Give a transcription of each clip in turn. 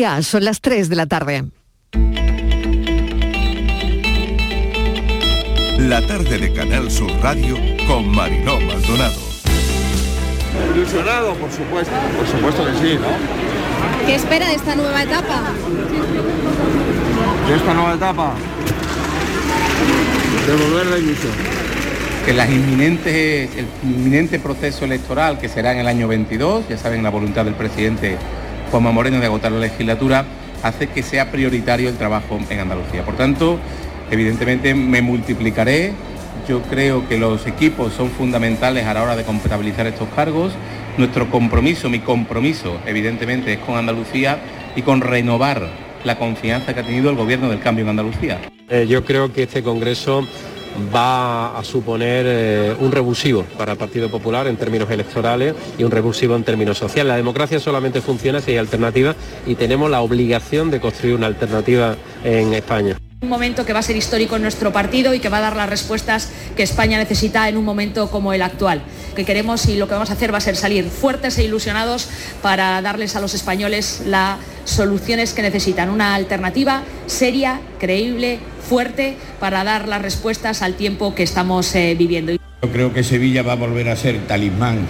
Ya, son las 3 de la tarde. La tarde de Canal Sur Radio con Mariló Maldonado. Ilusionado, por supuesto. Por supuesto que sí, ¿no? ¿Qué espera de esta nueva etapa? De esta nueva etapa. Devolver la ilusión. que las inminentes, el inminente proceso electoral que será en el año 22, ya saben la voluntad del presidente Juanma Moreno de agotar la legislatura, hace que sea prioritario el trabajo en Andalucía. Por tanto, evidentemente me multiplicaré. Yo creo que los equipos son fundamentales a la hora de compatibilizar estos cargos. Nuestro compromiso, mi compromiso, evidentemente, es con Andalucía y con renovar la confianza que ha tenido el gobierno del cambio en Andalucía. Eh, yo creo que este Congreso va a suponer eh, un revulsivo para el Partido Popular en términos electorales y un revulsivo en términos sociales. La democracia solamente funciona si hay alternativa y tenemos la obligación de construir una alternativa en España. Un momento que va a ser histórico en nuestro partido y que va a dar las respuestas que España necesita en un momento como el actual. Que queremos y lo que vamos a hacer va a ser salir fuertes e ilusionados para darles a los españoles las soluciones que necesitan. Una alternativa seria, creíble, fuerte para dar las respuestas al tiempo que estamos eh, viviendo. Yo creo que Sevilla va a volver a ser talismán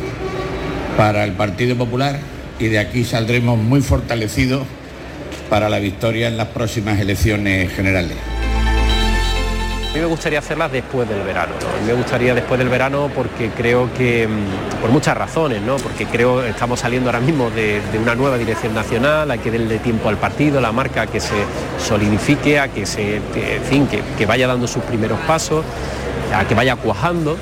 para el Partido Popular y de aquí saldremos muy fortalecidos para la victoria en las próximas elecciones generales. A mí me gustaría hacerlas después del verano. ¿no? A mí me gustaría después del verano porque creo que, mm, por muchas razones, ¿no? porque creo que estamos saliendo ahora mismo de, una nueva dirección nacional, hay que darle tiempo al partido, la marca que se solidifique, a que, se, fin, que vaya dando sus primeros pasos, a que vaya cuajando.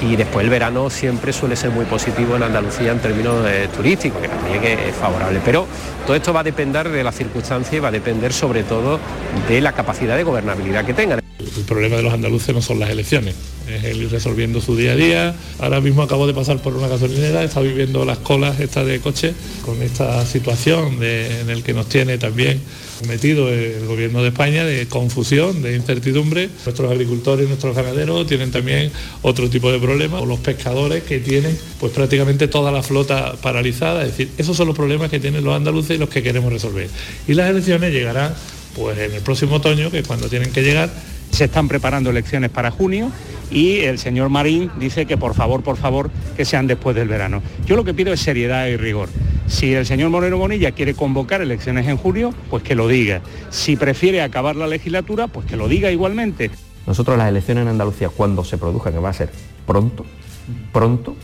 Y después el verano siempre suele ser muy positivo en Andalucía en términos eh, turísticos, que también es favorable. Pero todo esto va a depender de las circunstancias y va a depender sobre todo de la capacidad de gobernabilidad que tengan. El problema de los andaluces no son las elecciones, es el ir resolviendo su día a día. Ahora mismo acabo de pasar por una gasolinera, estado viviendo las colas estas de coche con esta situación en el que nos tiene también metido el gobierno de España de confusión, de incertidumbre. Nuestros agricultores nuestros ganaderos tienen también otro tipo de problemas, o los pescadores que tienen pues prácticamente toda la flota paralizada. Es decir, esos son los problemas que tienen los andaluces y los que queremos resolver. Y las elecciones llegarán pues en el próximo otoño, que es cuando tienen que llegar, Se están preparando elecciones para junio y el señor Marín dice que por favor, por favor, que sean después del verano. Yo lo que pido es seriedad y rigor. Si el señor Moreno Bonilla quiere convocar elecciones en julio, pues que lo diga. Si prefiere acabar la legislatura, pues que lo diga igualmente. Nosotros las elecciones en Andalucía, cuando se produzcan, que va a ser pronto, pronto,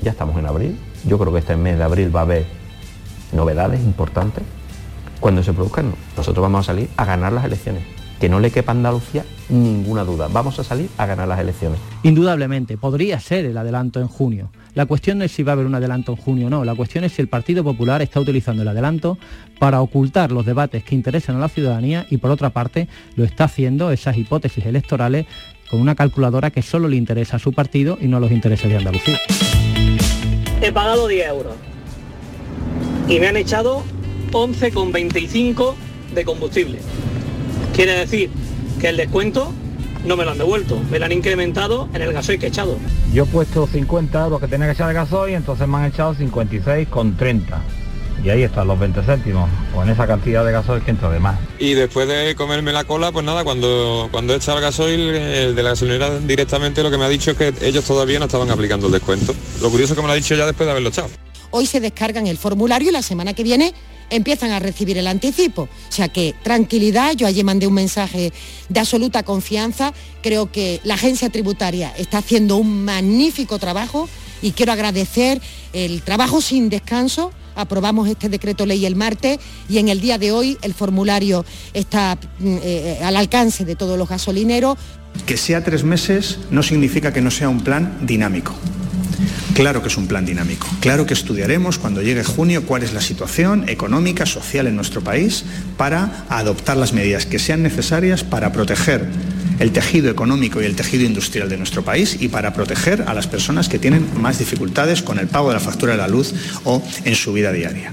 ya estamos en abril, yo creo que este mes de abril va a haber novedades importantes. Cuando se produzcan, nosotros vamos a salir a ganar las elecciones. Que no le quepa a Andalucía ninguna duda. Vamos a salir a ganar las elecciones. Indudablemente, podría ser el adelanto en junio. La cuestión no es si va a haber un adelanto en junio o no, la cuestión es si el Partido Popular está utilizando el adelanto para ocultar los debates que interesan a la ciudadanía y por otra parte lo está haciendo esas hipótesis electorales con una calculadora que solo le interesa a su partido y no a los intereses de Andalucía. He pagado 10 euros y me han echado 11,25 de combustible. Quiere decir que el descuento no me lo han devuelto, me lo han incrementado en el gasoil que he echado. Yo he puesto 50 euros que tenía que echar de gasoil, entonces me han echado 56,30. Y ahí están los 20 céntimos, con esa cantidad de gasoil que entra de más. Y después de comerme la cola, pues nada, cuando, cuando he echado el gasoil, el de la gasolinera directamente lo que me ha dicho es que ellos todavía no estaban aplicando el descuento. Lo curioso es que me lo ha dicho ya después de haberlo echado. Hoy se descargan el formulario y la semana que viene empiezan a recibir el anticipo. O sea que tranquilidad, yo ayer mandé un mensaje de absoluta confianza, creo que la agencia tributaria está haciendo un magnífico trabajo y quiero agradecer el trabajo sin descanso. Aprobamos este decreto ley el martes y en el día de hoy el formulario está mm, eh, al alcance de todos los gasolineros. Que sea tres meses no significa que no sea un plan dinámico. Claro que es un plan dinámico. Claro que estudiaremos cuando llegue junio cuál es la situación económica, social en nuestro país para adoptar las medidas que sean necesarias para proteger el tejido económico y el tejido industrial de nuestro país y para proteger a las personas que tienen más dificultades con el pago de la factura de la luz o en su vida diaria.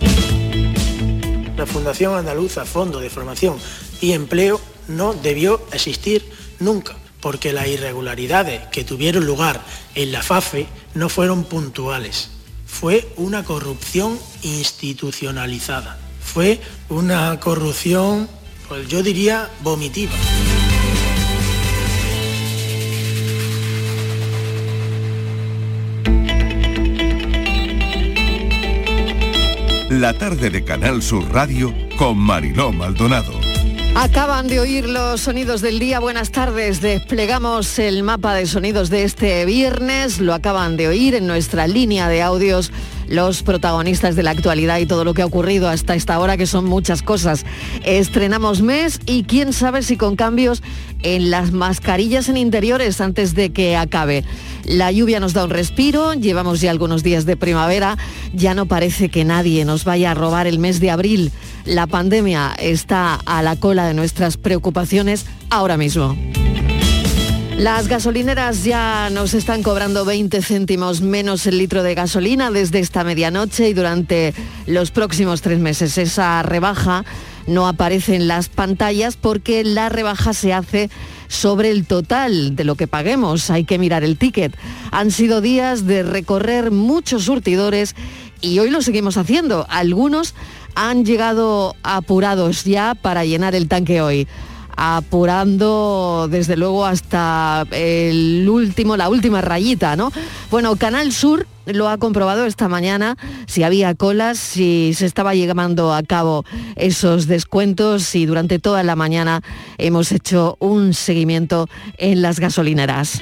La Fundación Andaluza Fondo de Formación y Empleo no debió existir nunca, porque las irregularidades que tuvieron lugar en la FAFE no fueron puntuales. Fue una corrupción institucionalizada. fue una corrupción, pues yo diría, vomitiva. La tarde de Canal Sur Radio con Mariló Maldonado. Acaban de oír los sonidos del día. Buenas tardes. Desplegamos el mapa de sonidos de este viernes. Lo acaban de oír en nuestra línea de audios los protagonistas de la actualidad y todo lo que ha ocurrido hasta esta hora, que son muchas cosas. Estrenamos mes y quién sabe si con cambios en las mascarillas en interiores antes de que acabe. La lluvia nos da un respiro, llevamos ya algunos días de primavera, ya no parece que nadie nos vaya a robar el mes de abril. La pandemia está a la cola de nuestras preocupaciones ahora mismo. Las gasolineras ya nos están cobrando 20 céntimos menos el litro de gasolina desde esta medianoche y durante los próximos tres meses. Esa rebaja no aparece en las pantallas porque la rebaja se hace sobre el total de lo que paguemos. Hay que mirar el ticket. Han sido días de recorrer muchos surtidores y hoy lo seguimos haciendo. Algunos han llegado apurados ya para llenar el tanque hoy apurando desde luego hasta el último, la última rayita, ¿no? Bueno, Canal Sur lo ha comprobado esta mañana, si había colas, si se estaba llevando a cabo esos descuentos y durante toda la mañana hemos hecho un seguimiento en las gasolineras.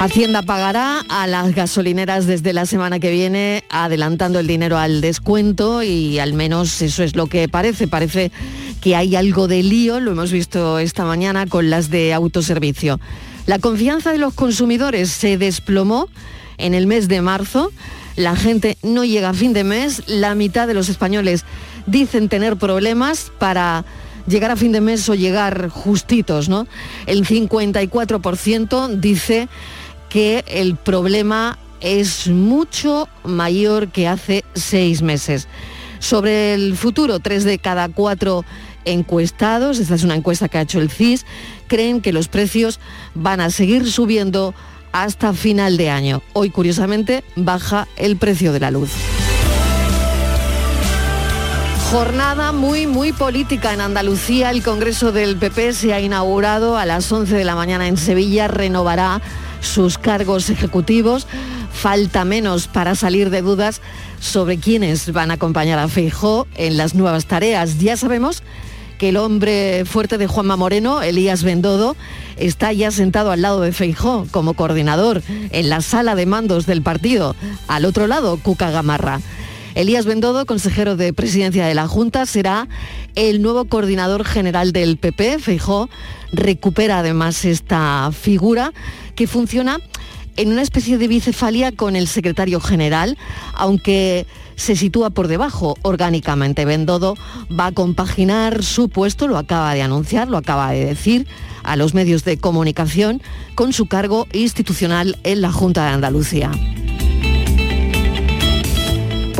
Hacienda pagará a las gasolineras desde la semana que viene adelantando el dinero al descuento y al menos eso es lo que parece. Parece que hay algo de lío, lo hemos visto esta mañana con las de autoservicio. La confianza de los consumidores se desplomó en el mes de marzo. La gente no llega a fin de mes. La mitad de los españoles dicen tener problemas para llegar a fin de mes o llegar justitos. El 54% dice que el problema es mucho mayor que hace seis meses. Sobre el futuro, tres de cada cuatro encuestados, esta es una encuesta que ha hecho el CIS, creen que los precios van a seguir subiendo hasta final de año. Hoy, curiosamente, baja el precio de la luz. Jornada muy, muy política en Andalucía. El Congreso del PP se ha inaugurado a las 11 de la mañana en Sevilla. Renovará sus cargos ejecutivos. Falta menos para salir de dudas sobre quiénes van a acompañar a Feijó en las nuevas tareas. Ya sabemos que el hombre fuerte de Juanma Moreno, Elías Bendodo, está ya sentado al lado de Feijó como coordinador en la sala de mandos del partido. Al otro lado, Cuca Gamarra. Elías Bendodo, consejero de presidencia de la Junta, será el nuevo coordinador general del PP. Feijó recupera además esta figura que funciona en una especie de bicefalia con el secretario general, aunque se sitúa por debajo orgánicamente. Bendodo va a compaginar su puesto, lo acaba de anunciar, lo acaba de decir a los medios de comunicación, con su cargo institucional en la Junta de Andalucía.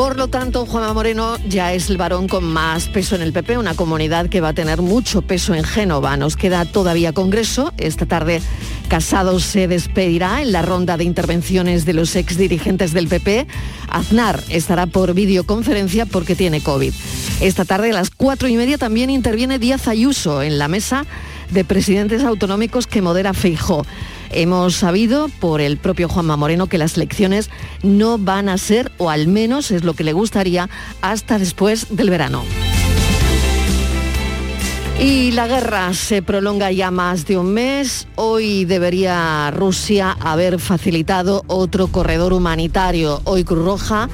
Por lo tanto, Juanma Moreno ya es el varón con más peso en el PP, una comunidad que va a tener mucho peso en Génova. Nos queda todavía Congreso. Esta tarde Casado se despedirá en la ronda de intervenciones de los ex dirigentes del PP. Aznar estará por videoconferencia porque tiene COVID. Esta tarde a las cuatro y media también interviene Díaz Ayuso en la mesa de presidentes autonómicos que modera Feijó. Hemos sabido por el propio Juanma Moreno que las elecciones no van a ser, o al menos es lo que le gustaría, hasta después del verano. Y la guerra se prolonga ya más de un mes. Hoy debería Rusia haber facilitado otro corredor humanitario. Hoy Cruz Roja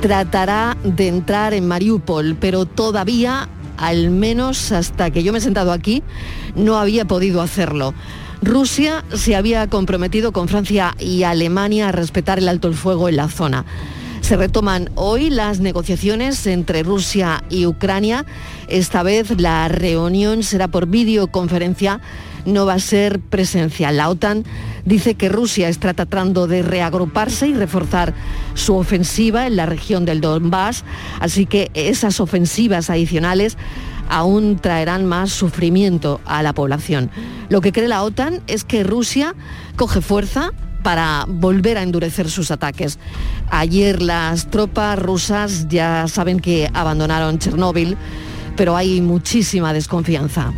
tratará de entrar en Mariupol, pero todavía, al menos hasta que yo me he sentado aquí, no había podido hacerlo. Rusia se había comprometido con Francia y Alemania a respetar el alto el fuego en la zona. Se retoman hoy las negociaciones entre Rusia y Ucrania. Esta vez la reunión será por videoconferencia, no va a ser presencial. La OTAN dice que Rusia está tratando de reagruparse y reforzar su ofensiva en la región del Donbass, así que esas ofensivas adicionales aún traerán más sufrimiento a la población. Lo que cree la OTAN es que Rusia coge fuerza para volver a endurecer sus ataques. Ayer las tropas rusas ya saben que abandonaron Chernóbil, pero hay muchísima desconfianza.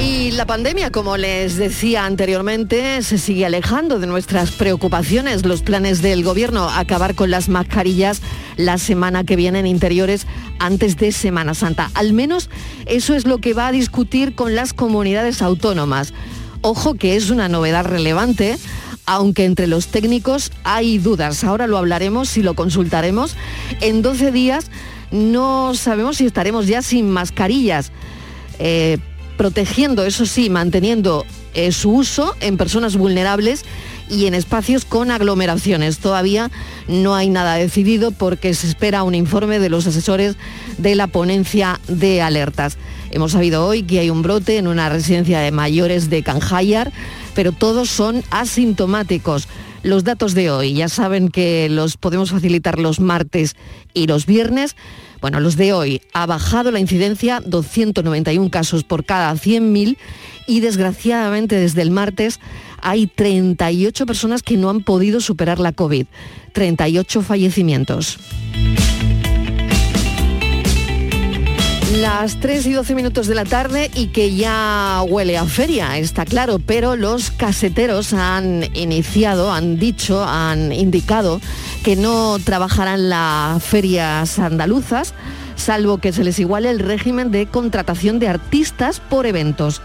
Y la pandemia, como les decía anteriormente, se sigue alejando de nuestras preocupaciones. Los planes del gobierno acabar con las mascarillas la semana que viene en interiores antes de Semana Santa. Al menos eso es lo que va a discutir con las comunidades autónomas. Ojo que es una novedad relevante, aunque entre los técnicos hay dudas. Ahora lo hablaremos y lo consultaremos. En 12 días no sabemos si estaremos ya sin mascarillas. Eh, protegiendo, eso sí, manteniendo eh, su uso en personas vulnerables y en espacios con aglomeraciones. Todavía no hay nada decidido porque se espera un informe de los asesores de la ponencia de alertas. Hemos sabido hoy que hay un brote en una residencia de mayores de Canjayar, pero todos son asintomáticos. Los datos de hoy, ya saben que los podemos facilitar los martes y los viernes. Bueno, los de hoy ha bajado la incidencia 291 casos por cada 100.000 y desgraciadamente desde el martes hay 38 personas que no han podido superar la COVID, 38 fallecimientos. Las 3 y 12 minutos de la tarde y que ya huele a feria, está claro, pero los caseteros han iniciado, han dicho, han indicado que no trabajarán las ferias andaluzas, salvo que se les iguale el régimen de contratación de artistas por eventos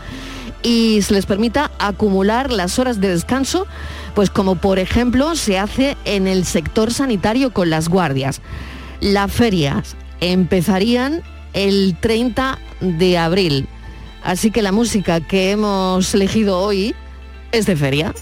y se les permita acumular las horas de descanso, pues como por ejemplo se hace en el sector sanitario con las guardias. Las ferias empezarían el 30 de abril. Así que la música que hemos elegido hoy es de feria.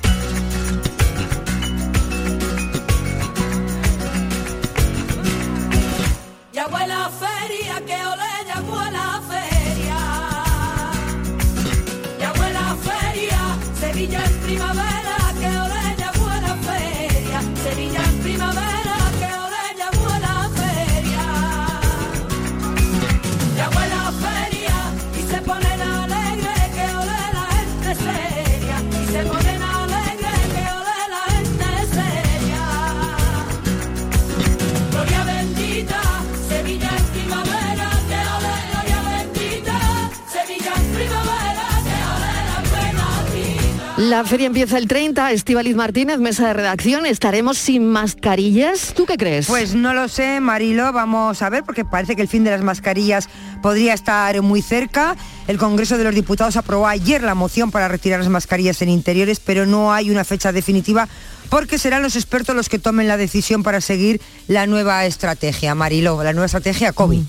La feria empieza el 30, Estivaliz Martínez, mesa de redacción, estaremos sin mascarillas. ¿Tú qué crees? Pues no lo sé, Marilo, vamos a ver, porque parece que el fin de las mascarillas podría estar muy cerca. El Congreso de los Diputados aprobó ayer la moción para retirar las mascarillas en interiores, pero no hay una fecha definitiva porque serán los expertos los que tomen la decisión para seguir la nueva estrategia, Marilo, la nueva estrategia COVID.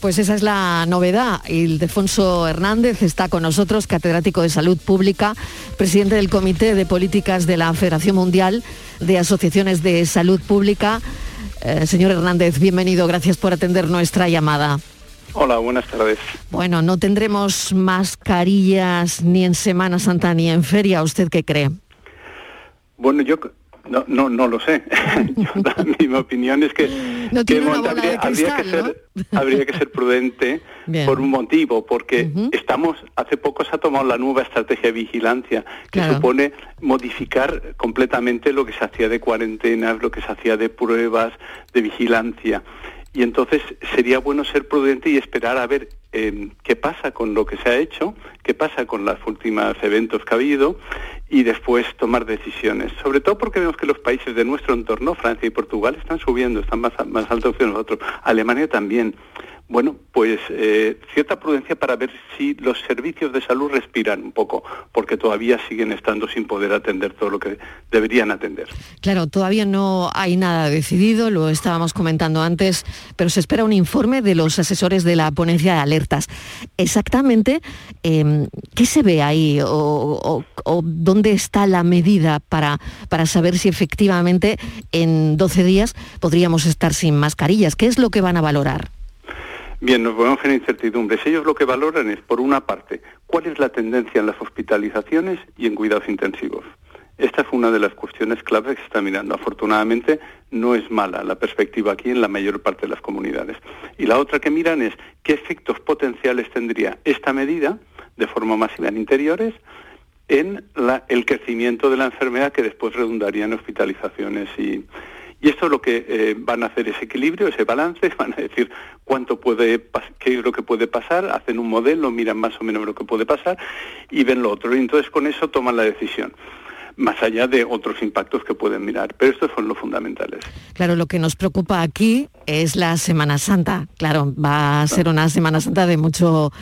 Pues esa es la novedad. Ildefonso Hernández está con nosotros, catedrático de Salud Pública, presidente del Comité de Políticas de la Federación Mundial de Asociaciones de Salud Pública. Eh, señor Hernández, bienvenido, gracias por atender nuestra llamada. Hola, buenas tardes. Bueno, no tendremos mascarillas ni en Semana Santa ni en feria. ¿Usted qué cree? Bueno, yo no, no, no lo sé. Mi opinión es que, No habría, que ser, habría que ser prudente Bien. por un motivo, porque estamos, hace poco se ha tomado la nueva estrategia de vigilancia, que Claro. supone modificar completamente lo que se hacía de cuarentenas, lo que se hacía de pruebas, de vigilancia. Y entonces sería bueno ser prudente y esperar a ver eh, qué pasa con lo que se ha hecho, qué pasa con los últimos eventos que ha habido y después tomar decisiones. Sobre todo porque vemos que los países de nuestro entorno, Francia y Portugal, están subiendo, están más, más altos que nosotros. Alemania también. Bueno, pues eh, cierta prudencia para ver si los servicios de salud respiran un poco, porque todavía siguen estando sin poder atender todo lo que deberían atender. Claro, todavía no hay nada decidido, lo estábamos comentando antes, pero se espera un informe de los asesores de la ponencia de alertas. Exactamente, eh, ¿qué se ve ahí o, o- o dónde está la medida para, para saber si efectivamente en 12 días podríamos estar sin mascarillas? ¿Qué es lo que van a valorar? Bien, nos ponemos en incertidumbres. Ellos lo que valoran es, por una parte, cuál es la tendencia en las hospitalizaciones y en cuidados intensivos. Esta fue una de las cuestiones clave que se está mirando. Afortunadamente no es mala la perspectiva aquí en la mayor parte de las comunidades. Y la otra que miran es qué efectos potenciales tendría esta medida de forma masiva en interiores en la- el crecimiento de la enfermedad que después redundaría en hospitalizaciones y, y esto es lo que eh, van a hacer ese equilibrio, ese balance, van a decir cuánto puede, qué es lo que puede pasar, hacen un modelo, miran más o menos lo que puede pasar y ven lo otro. Y entonces con eso toman la decisión, más allá de otros impactos que pueden mirar. Pero estos son los fundamentales. Claro, lo que nos preocupa aquí es la Semana Santa. Claro, va a ser una Semana Santa de mucho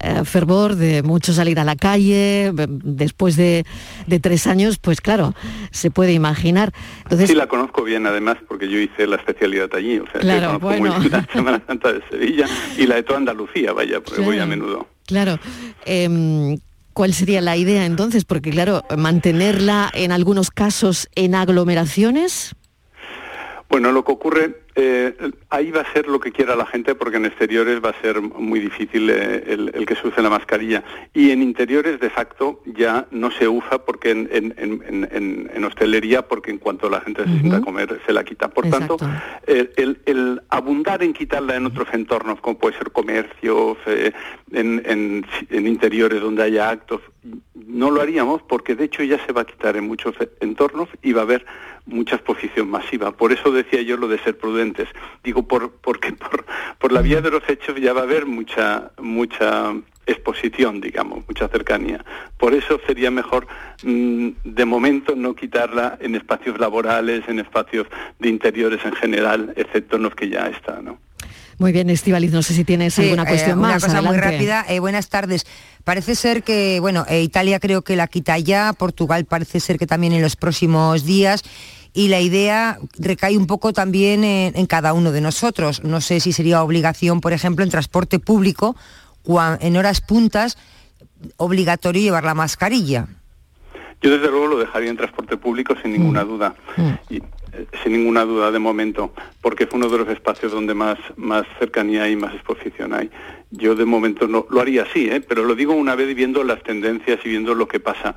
eh, fervor, de mucho salir a la calle. b- Después de, de tres años, pues claro, se puede imaginar. Entonces, sí, la conozco bien además porque yo hice la especialidad allí, o sea, que Claro, conozco bueno. muy bien la Semana Santa de Sevilla y la de toda Andalucía, vaya, porque voy a menudo. claro, em, ¿cuál sería la idea entonces? Porque claro, mantenerla en algunos casos en aglomeraciones. Bueno, lo que ocurre, eh, ahí va a ser lo que quiera la gente porque en exteriores va a ser muy difícil eh, el, el que se use la mascarilla. Y en interiores, de facto, ya no se usa porque en, en- en- hostelería, porque en cuanto la gente se sienta a comer, se la quita. Por tanto, el, el- el abundar en quitarla en otros entornos, como puede ser comercios, eh, en, interiores donde haya actos, no lo haríamos porque de hecho ya se va a quitar en muchos entornos y va a haber mucha exposición masiva. Por eso decía yo lo de ser Digo, por, porque por, por la vía de los hechos ya va a haber mucha, mucha exposición, digamos, mucha cercanía. Por eso sería mejor, mm, de momento, no quitarla en espacios laborales, en espacios de interiores en general, excepto en los que ya está, ¿no? Muy bien, Estivaliz, no sé si tienes Sí, alguna eh, cuestión una más. cosa muy rápida. Eh, buenas tardes. Parece ser que, bueno, eh, Italia creo que la quita ya, Portugal parece ser que también en los próximos días. Y la idea recae un poco también en, cada uno de nosotros. No sé si sería obligación, por ejemplo, en transporte público, en horas puntas, obligatorio llevar la mascarilla. Yo desde luego lo dejaría en transporte público sin ninguna duda. Y, eh, sin ninguna duda de momento, porque fue uno de los espacios donde más, más cercanía y más exposición hay. Yo de momento no lo haría así, ¿eh? pero lo digo una vez viendo las tendencias y viendo lo que pasa.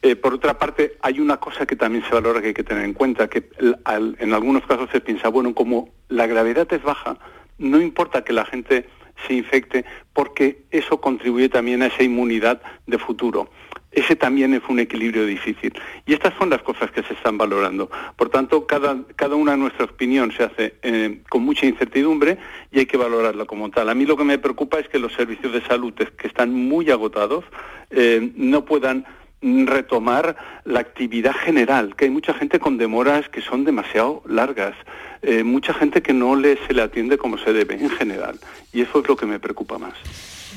Eh, por otra parte, hay una cosa que también se valora que hay que tener en cuenta, que al- en algunos casos se piensa, bueno, como la gravedad es baja, no importa que la gente se infecte, porque eso contribuye también a esa inmunidad de futuro. Ese también es un equilibrio difícil. Y estas son las cosas que se están valorando. Por tanto, cada, cada una de nuestra opinión se hace eh, con mucha incertidumbre y hay que valorarla como tal. A mí lo que me preocupa es que los servicios de salud, que están muy agotados, eh, no puedan retomar la actividad general, que hay mucha gente con demoras que son demasiado largas, eh, mucha gente que no le, se le atiende como se debe en general. Y eso es lo que me preocupa más.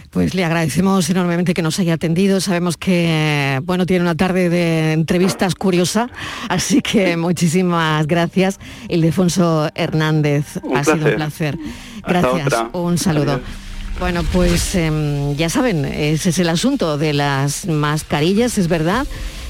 Pues le agradecemos enormemente que nos haya atendido. Sabemos que bueno tiene una tarde de entrevistas curiosa, así que muchísimas gracias. Ildefonso Hernández, Un ha sido un placer. placer. Gracias, un saludo. Adiós. Bueno, pues em, ya saben, ese es el asunto de las mascarillas. Es verdad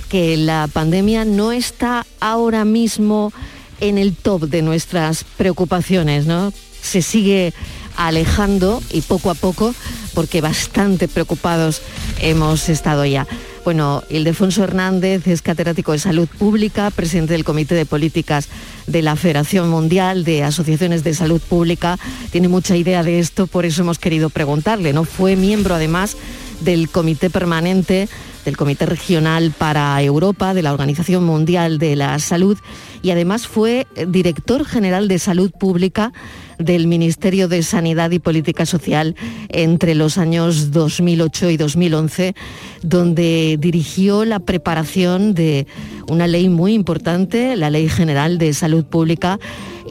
que la pandemia no está ahora mismo en el top de nuestras preocupaciones, ¿no? Se sigue alejando y poco a poco, porque bastante preocupados hemos estado ya. Bueno, Ildefonso Hernández es catedrático de Salud Pública, presidente del Comité de Políticas de la Federación Mundial de Asociaciones de Salud Pública. Tiene mucha idea de esto, por eso hemos querido preguntarle. ¿no? Fue miembro además del Comité Permanente, del Comité Regional para Europa, de la Organización Mundial de la Salud y además fue director general de Salud Pública del Ministerio de Sanidad y Política Social entre los años 2008 y 2011, donde dirigió la preparación de una ley muy importante, la Ley General de Salud Pública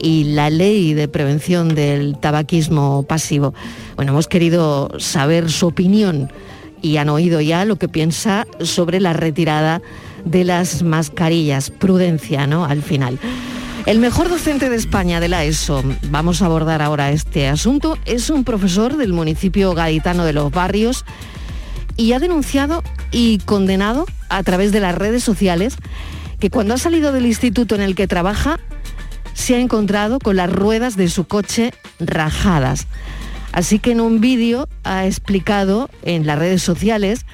y la Ley de Prevención del Tabaquismo Pasivo. Bueno, hemos querido saber su opinión y han oído ya lo que piensa sobre la retirada de las mascarillas. Prudencia, ¿no? Al final. El mejor docente de España de la ESO, vamos a abordar ahora este asunto, es un profesor del municipio gaditano de Los Barrios y ha denunciado y condenado a través de las redes sociales que cuando ha salido del instituto en el que trabaja se ha encontrado con las ruedas de su coche rajadas. Así que en un vídeo ha explicado en las redes sociales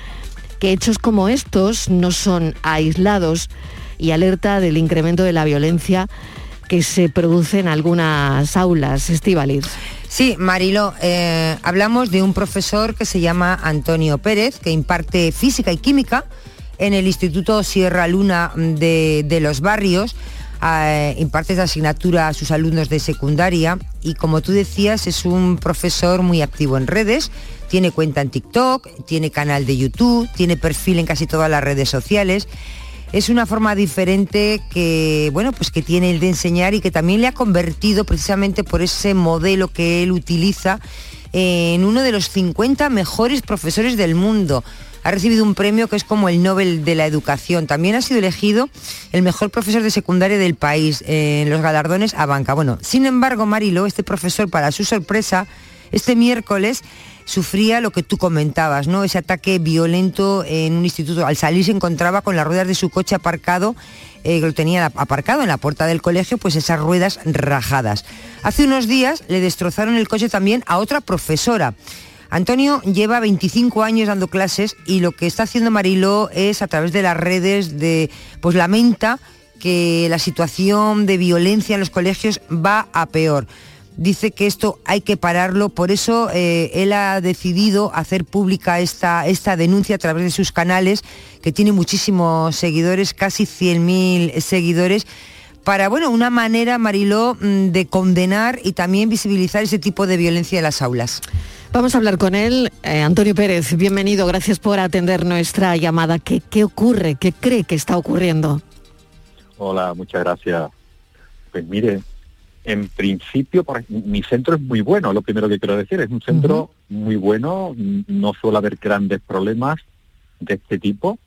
que hechos como estos no son aislados y alerta del incremento de la violencia que se produce en algunas aulas, Estivaliz. Sí, Marilo, eh, hablamos de un profesor que se llama Antonio Pérez, que imparte física y química en el Instituto Sierra Luna de los Barrios. Eh, imparte esta asignatura a sus alumnos de secundaria y como tú decías es un profesor muy activo en redes, tiene cuenta en TikTok, tiene canal de YouTube, tiene perfil en casi todas las redes sociales. Es una forma diferente que, bueno, pues que tiene el de enseñar y que también le ha convertido precisamente por ese modelo que él utiliza en uno de los 50 mejores profesores del mundo. Ha recibido un premio que es como el Nobel de la Educación. También ha sido elegido el mejor profesor de secundaria del país eh, en los galardones a banca. Bueno, sin embargo, Marilo, este profesor, para su sorpresa, este miércoles sufría lo que tú comentabas, ¿no? Ese ataque violento en un instituto. Al salir se encontraba con las ruedas de su coche aparcado, eh, lo tenía aparcado en la puerta del colegio, pues esas ruedas rajadas. Hace unos días le destrozaron el coche también a otra profesora. Antonio lleva 25 años dando clases y lo que está haciendo Mariló es a través de las redes de pues lamenta que la situación de violencia en los colegios va a peor. Dice que esto hay que pararlo, por eso eh, él ha decidido hacer pública esta, esta denuncia a través de sus canales, que tiene muchísimos seguidores, casi 100.000 seguidores, para, bueno, una manera, Mariló, mm, de condenar y también visibilizar ese tipo de violencia en las aulas. Vamos a hablar con él. Eh, Antonio Pérez, bienvenido, gracias por atender nuestra llamada. ¿Qué, ¿Qué ocurre? ¿Qué cree que está ocurriendo? Hola, muchas gracias. Pues mire, en principio por- mi centro es muy bueno, lo primero que quiero decir, es un centro muy bueno, no suele haber grandes problemas de este tipo,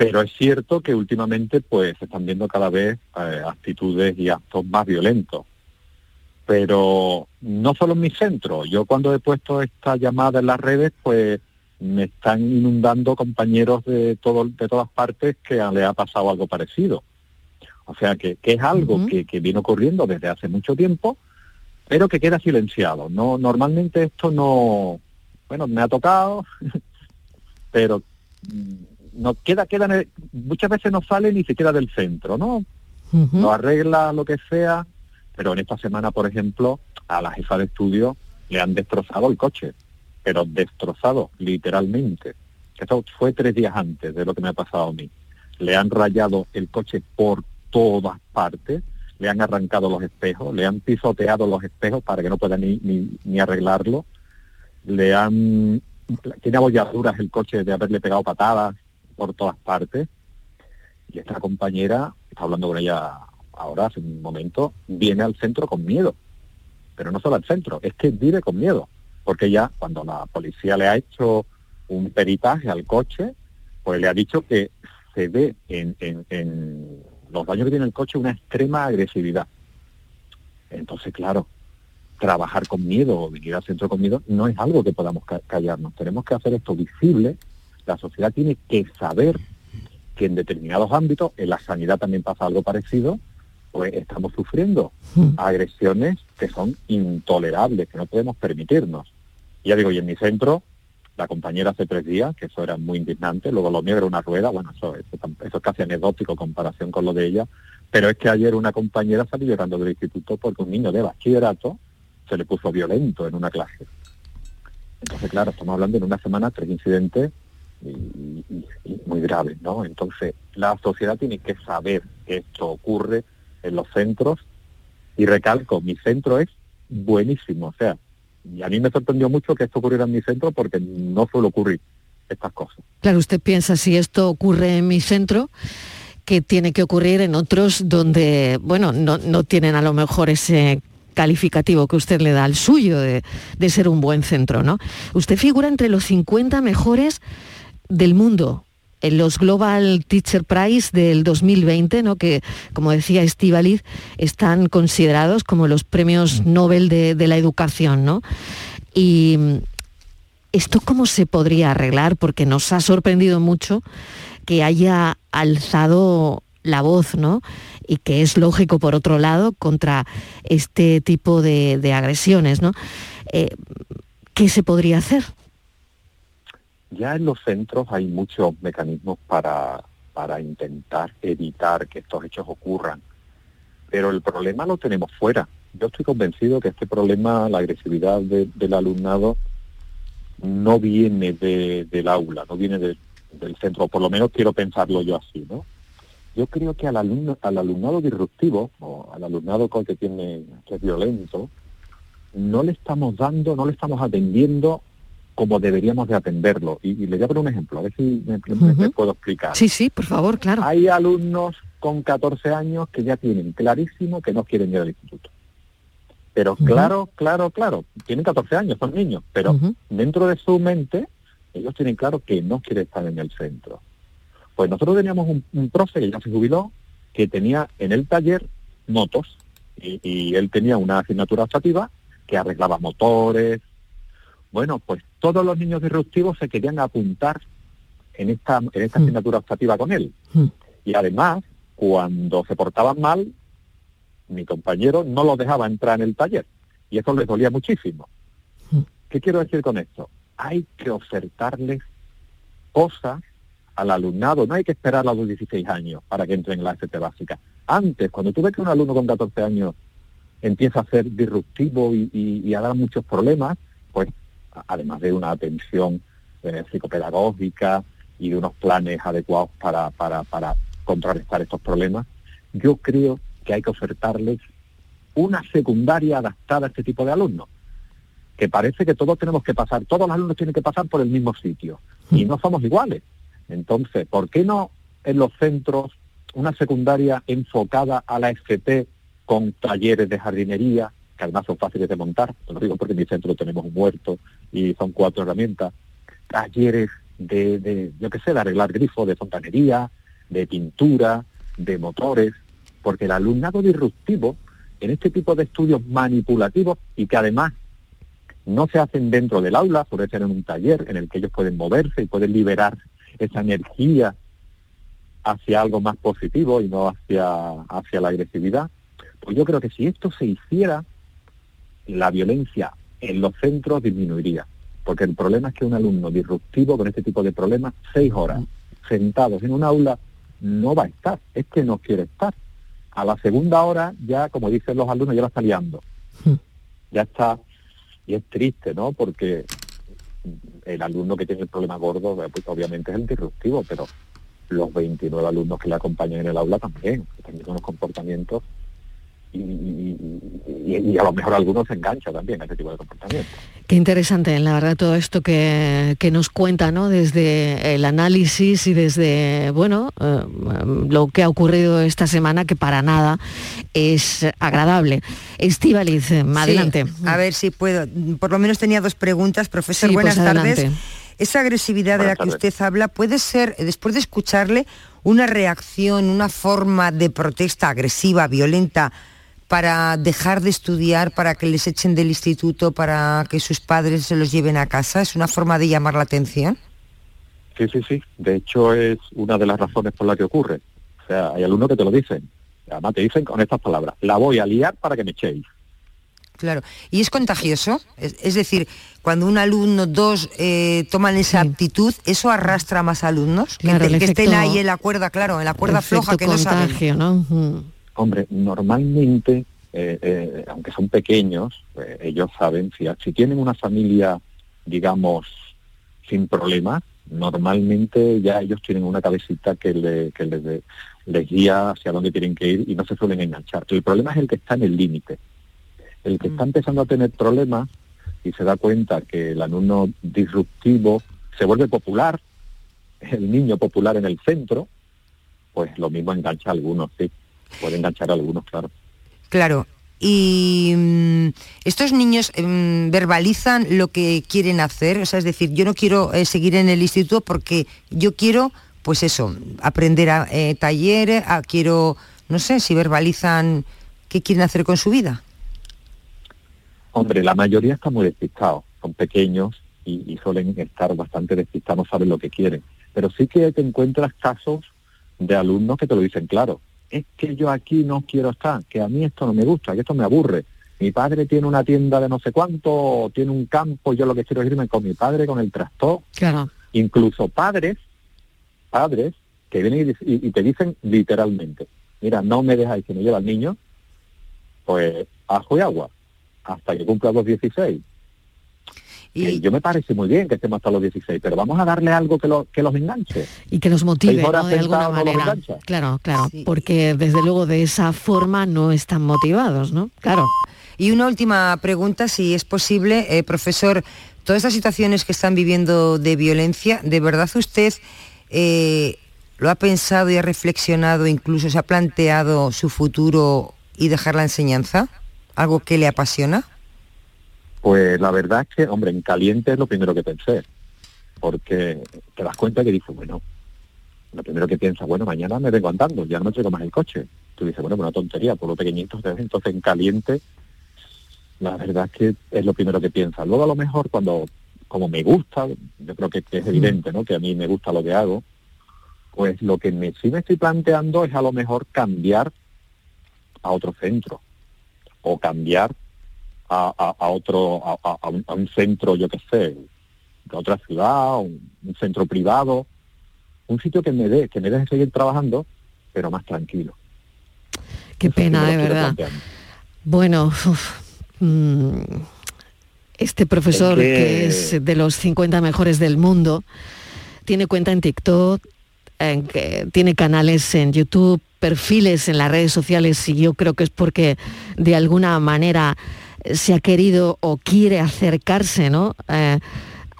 pero es cierto que últimamente pues se están viendo cada vez eh, actitudes y actos más violentos. Pero no solo en mi centro, yo cuando he puesto esta llamada en las redes, pues me están inundando compañeros de todo, de todas partes que le ha pasado algo parecido. O sea que, que es algo que, que viene ocurriendo desde hace mucho tiempo, pero que queda silenciado. No, normalmente esto no, bueno, me ha tocado, pero no queda, queda en el- muchas veces no sale ni siquiera del centro, ¿no? Lo arregla lo que sea, pero en esta semana, por ejemplo, a la jefa de estudio le han destrozado el coche, pero destrozado, literalmente. Esto fue tres días antes de lo que me ha pasado a mí. Le han rayado el coche por todas partes, le han arrancado los espejos, le han pisoteado los espejos para que no pueda ni, ni, ni arreglarlo, le han... Tiene abolladuras el coche de haberle pegado patadas por todas partes. Y esta compañera, está hablando con ella ahora, hace un momento, viene al centro con miedo. Pero no solo al centro, es que vive con miedo. Porque ya cuando la policía le ha hecho un peritaje al coche, pues le ha dicho que se ve en, los daños que tiene el coche una extrema agresividad. Entonces, claro, trabajar con miedo o venir al centro con miedo no es algo que podamos ca- callarnos. Tenemos que hacer esto visible. La sociedad tiene que saber que en determinados ámbitos, en la sanidad también pasa algo parecido, pues estamos sufriendo agresiones que son intolerables, que no podemos permitirnos. Ya digo, y en mi centro, la compañera hace tres días, que eso era muy indignante, luego lo mío era una rueda, bueno, eso, eso es casi anecdótico en comparación con lo de ella, pero es que ayer una compañera salió llorando del instituto porque un niño de bachillerato se le puso violento en una clase. Entonces, claro, estamos hablando en una semana tres incidentes y, muy graves, ¿no? Entonces, la sociedad tiene que saber que esto ocurre en los centros y recalco, mi centro es buenísimo, o sea, y a mí me sorprendió mucho que esto ocurriera en mi centro porque no suele ocurrir estas cosas. Claro, usted piensa si esto ocurre en mi centro, que tiene que ocurrir en otros donde, bueno, no, no tienen a lo mejor ese calificativo que usted le da al suyo de, de ser un buen centro, ¿no? Usted figura entre los 50 mejores del mundo en los Global Teacher Prize del 2020, ¿no? que, como decía Estivaliz, están considerados como los premios Nobel de, la educación. ¿no? Y ¿esto cómo se podría arreglar? Porque nos ha sorprendido mucho que haya alzado la voz, ¿no? Y que es lógico, por otro lado, contra este tipo de, de agresiones, ¿no? Eh, ¿Qué se podría hacer? Ya en los centros hay muchos mecanismos para, para intentar evitar que estos hechos ocurran, pero el problema lo tenemos fuera. Yo estoy convencido que este problema, la agresividad de- del alumnado, no viene de- del aula, no viene de, del centro, por lo menos quiero pensarlo yo así, ¿no? Yo creo que al, alumnado disruptivo, o al alumnado que tiene que es violento, no le estamos dando, no le estamos atendiendo como deberíamos de atenderlo. Y, y le voy a poner un ejemplo, a ver si me puedo explicar. Sí, sí, por favor, claro. Hay alumnos con 14 años que ya tienen clarísimo que no quieren ir al instituto. Pero claro, claro, claro, tienen 14 años, son niños, pero dentro de su mente ellos tienen claro que no quieren estar en el centro. Pues nosotros teníamos un, un profe que ya se jubiló, que tenía en el taller motos, y, y él tenía una asignatura optativa que arreglaba motores. Bueno, pues todos los niños disruptivos se querían apuntar en esta, en esta asignatura optativa con él. Y además, cuando se portaban mal, mi compañero no los dejaba entrar en el taller. Y eso les dolía muchísimo. ¿Qué quiero decir con esto? Hay que ofertarles cosas al alumnado. No hay que esperar a los 16 años para que entren en la FP básica. Antes, cuando tú ves que un alumno con 14 años empieza a ser disruptivo y, y- y a dar muchos problemas, pues además de una atención eh, psicopedagógica y de unos planes adecuados para, para, para contrarrestar estos problemas, yo creo que hay que ofertarles una secundaria adaptada a este tipo de alumnos, que parece que todos tenemos que pasar, todos los alumnos tienen que pasar por el mismo sitio, y no somos iguales. Entonces, ¿por qué no en los centros una secundaria enfocada a la FP con talleres de jardinería, que además son fáciles de montar, lo digo porque en mi centro tenemos un huerto y son cuatro herramientas, talleres de, de yo qué sé, de arreglar grifos, de fontanería, de pintura, de motores, porque el alumnado disruptivo en este tipo de estudios manipulativos y que además no se hacen dentro del aula, puede ser en un taller en el que ellos pueden moverse y pueden liberar esa energía hacia algo más positivo y no hacia, hacia la agresividad, pues yo creo que si esto se hiciera, la violencia en los centros disminuiría. Porque el problema es que un alumno disruptivo con este tipo de problemas, seis horas sentados en un aula, no va a estar, es que no quiere estar. A la segunda hora ya, como dicen los alumnos, ya la está liando. Ya está, y es triste, ¿no? Porque el alumno que tiene el problema gordo, pues, obviamente es el disruptivo, pero los 29 alumnos que le acompañan en el aula también, que tienen unos comportamientos y, y- y- y a lo mejor algunos se enganchan también a ese tipo de comportamientos. Qué interesante, la verdad, todo esto que, que nos cuenta, ¿no? Desde el análisis y desde, bueno, eh, lo que ha ocurrido esta semana, que para nada es agradable. Estíbaliz, eh, adelante. Sí, a ver si puedo. Por lo menos tenía dos preguntas. Profesor, Sí, buenas pues tardes. Esa agresividad de la que usted habla puede ser, después de escucharle, una reacción, una forma de protesta agresiva, violenta, para dejar de estudiar, para que les echen del instituto, para que sus padres se los lleven a casa. ¿Es una forma de llamar la atención? Sí, sí, sí. De hecho, es una de las razones por la que ocurre. O sea, hay alumnos que te lo dicen. Además, te dicen con estas palabras, la voy a liar para que me echéis. Claro. ¿Y es contagioso? Es, es decir, cuando un alumno, dos, eh, toman esa actitud, ¿eso arrastra a más alumnos? Que Claro, que, estén ahí en la cuerda, claro, en la cuerda floja que no saben. contagio, ¿no? Mm. Hombre, normalmente, eh, eh, aunque son pequeños, eh, ellos saben, si, si tienen una familia, digamos, sin problemas, normalmente ya ellos tienen una cabecita que, le- que les, les guía hacia dónde tienen que ir y no se suelen enganchar. El problema es el que está en el límite. El que está empezando a tener problemas y se da cuenta que el alumno disruptivo se vuelve popular, el niño popular en el centro, pues lo mismo engancha a algunos, sí. Puede enganchar a algunos, claro. Claro. Y mm, estos niños mm, verbalizan lo que quieren hacer, o sea, es decir, yo no quiero eh, seguir en el instituto porque yo quiero, pues eso, aprender a eh, talleres, a- quiero, no sé, si verbalizan qué quieren hacer con su vida. Hombre, la mayoría está muy despistados, son pequeños y, y suelen estar bastante despistados, no saben lo que quieren. Pero sí que te encuentras casos de alumnos que te lo dicen claro. Es que yo aquí no quiero estar, que a mí esto no me gusta, que esto me aburre. Mi padre tiene una tienda de no sé cuánto, tiene un campo, yo lo que quiero es irme con mi padre, con el tractor. Claro. Incluso padres, padres, que vienen y- y te dicen literalmente, mira, no me dejáis que me lleve al niño, pues ajo y agua, hasta que cumpla los 16. Que yo me parece muy bien que estemos hasta los 16, pero vamos a darle algo que, lo- que los enganche. y que nos motive Seis horas ¿no? de alguna sentado no los manera. Claro, claro, porque desde luego de esa forma no están motivados, ¿no? Claro. Y una última pregunta, si es posible, eh, profesor, todas estas situaciones que están viviendo de violencia, ¿de verdad usted eh, lo ha pensado y ha reflexionado, incluso se ha planteado su futuro y dejar la enseñanza? ¿Algo que le apasiona? Pues la verdad es que, hombre, en caliente es lo primero que pensé, porque te das cuenta que dices, bueno, lo primero que piensas, bueno, mañana me vengo andando, ya no me traigo más el coche. Tú dices, bueno, una tontería, por lo pequeñito, entonces en caliente, la verdad es que es lo primero que piensas. Luego a lo mejor cuando, como me gusta, yo creo que, que es evidente, ¿no? Que a mí me gusta lo que hago, pues lo que me, sí me estoy planteando es a lo mejor cambiar a otro centro o cambiar a, a- a otro a, un, a un centro yo qué sé de otra ciudad un, un centro privado un sitio que me dé que me deje seguir trabajando pero más tranquilo Qué pena, de verdad. Bueno, uf, mm, este profesor Es que- que es de los 50 mejores del mundo tiene cuenta en TikTok, en que tiene canales en YouTube, perfiles en las redes sociales y yo creo que es porque de alguna manera se ha querido o quiere acercarse, ¿no? Eh,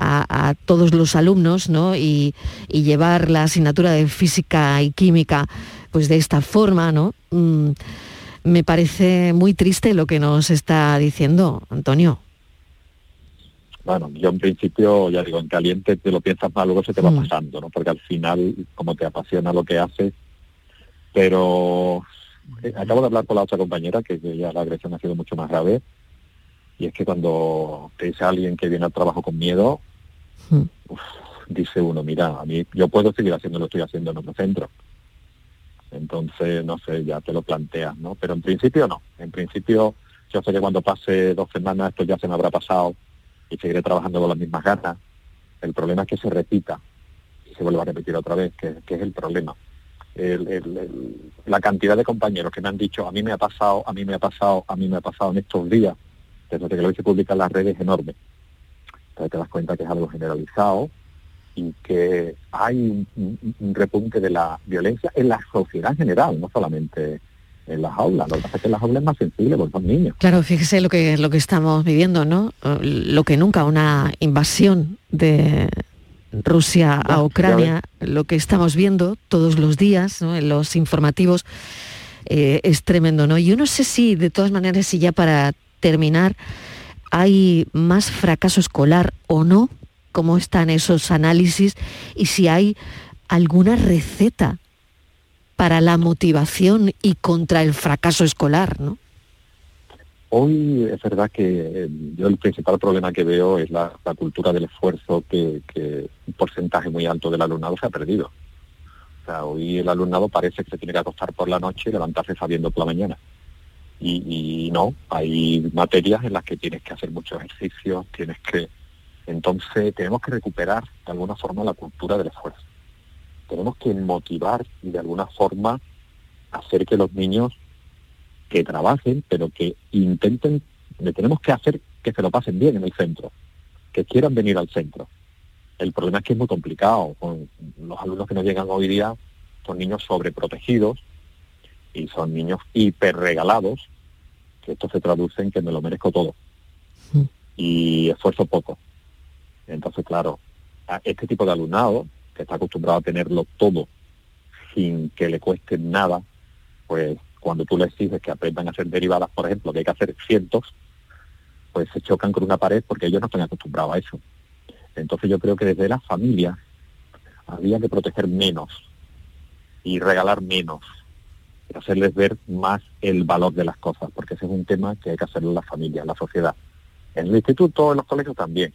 a, a todos los alumnos, ¿no? Y, y llevar la asignatura de física y química, pues de esta forma, ¿no? Mm, me parece muy triste lo que nos está diciendo Antonio. bueno yo en principio ya digo en caliente te lo piensas más luego se te va Mm. pasando no porque al final como te apasiona lo que haces pero eh, acabo de hablar con la otra compañera que ya la agresión ha sido mucho más grave y es que cuando te dice alguien que viene al trabajo con miedo Mm. uf, dice uno mira a mí yo puedo seguir haciendo lo que estoy haciendo en otro centro entonces no sé ya te lo planteas no pero en principio no. En principio yo sé que cuando pase dos semanas esto ya se me habrá pasado y seguiré trabajando con las mismas ganas. El problema es que se repita y se vuelva a repetir otra vez que, que es el problema. El- el- el- la cantidad de compañeros que me han dicho a mí me ha pasado, a mí me ha pasado, a mí me ha pasado en estos días, desde que se en las redes es enorme. Entonces te das cuenta que es algo generalizado y que hay un, un- un repunte de la violencia en la sociedad en general, no solamente en las aulas. Lo que pasa es que en las aulas es más sensible porque son niños. Claro, fíjese lo que, lo que estamos viviendo, ¿no? Lo que nunca, una invasión de Rusia a Ucrania, lo que estamos viendo todos los días ¿no? en los informativos eh, es tremendo, ¿no? Yo no sé si, de todas maneras, si ya para terminar, hay más fracaso escolar o no, cómo están esos análisis y si hay alguna receta para la motivación y contra el fracaso escolar, ¿no? Hoy es verdad que eh, yo el principal problema que veo es la, cultura del esfuerzo que, que un porcentaje muy alto del alumnado se ha perdido. O sea, hoy el alumnado parece que se tiene que acostar por la noche y levantarse sabiendo por la mañana. Y, no, hay materias en las que tienes que hacer mucho ejercicio, tienes que... Entonces tenemos que recuperar de alguna forma la cultura del esfuerzo. Tenemos que motivar y de alguna forma hacer que los niños que trabajen, pero que intenten, le tenemos que hacer que se lo pasen bien en el centro, que quieran venir al centro. El problema es que es muy complicado, con los alumnos que nos llegan hoy día son niños sobreprotegidos y son niños hiperregalados, esto se traduce en que me lo merezco todo y esfuerzo poco. Entonces, claro, a este tipo de alumnado, que está acostumbrado a tenerlo todo sin que le cueste nada, pues cuando tú les exiges que aprendan a hacer derivadas, por ejemplo, que hay que hacer cientos, pues se chocan con una pared porque ellos no están acostumbrados a eso. Entonces yo creo que desde la familia había que proteger menos y regalar menos, hacerles ver más el valor de las cosas, porque ese es un tema que hay que hacerlo en la familia, en la sociedad. En el instituto, en los colegios también.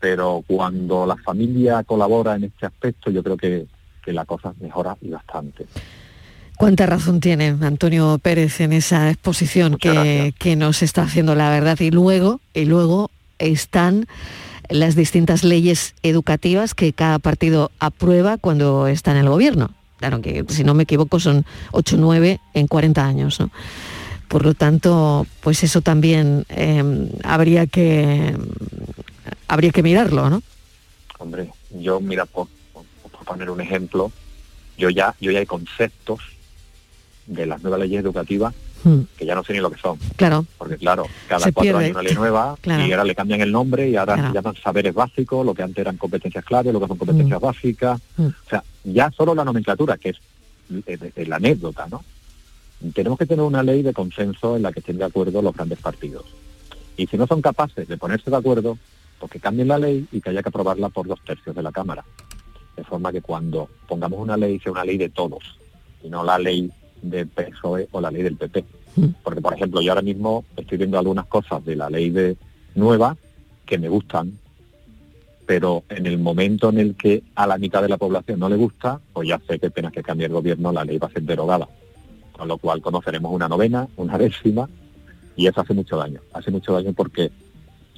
Pero cuando la familia colabora en este aspecto, yo creo que, que la cosa mejora y bastante. Cuánta razón tiene Antonio Pérez en esa exposición que, que nos está haciendo la verdad. Y luego, y luego están las distintas leyes educativas que cada partido aprueba cuando está en el gobierno. Claro que, si no me equivoco, son 8 o 9 en 40 años. ¿no? Por lo tanto, pues eso también eh, habría que habría que mirarlo, ¿no? Hombre, yo, mira, por poner un ejemplo, yo ya, yo ya hay conceptos de las nuevas leyes educativas Mm, que ya no sé ni lo que son. Claro. Porque claro, cada Se cuatro pierde. años una ley nueva Claro. y ahora le cambian el nombre y ahora Claro. se llaman saberes básicos, lo que antes eran competencias clave, lo que son competencias básicas. Mm. O sea, ya solo la nomenclatura, que es eh, la anécdota, ¿no? Tenemos que tener una ley de consenso en la que estén de acuerdo los grandes partidos. Y si no son capaces de ponerse de acuerdo, pues que cambien la ley y que haya que aprobarla por dos tercios de la Cámara. De forma que cuando pongamos una ley sea una ley de todos y no la ley del PSOE o la ley del PP. Porque, por ejemplo, yo ahora mismo estoy viendo algunas cosas de la ley de nueva que me gustan, pero en el momento en el que a la mitad de la población no le gusta, pues ya sé que apenas que cambie el gobierno la ley va a ser derogada. Con lo cual conoceremos una novena, una décima, y eso hace mucho daño. Hace mucho daño porque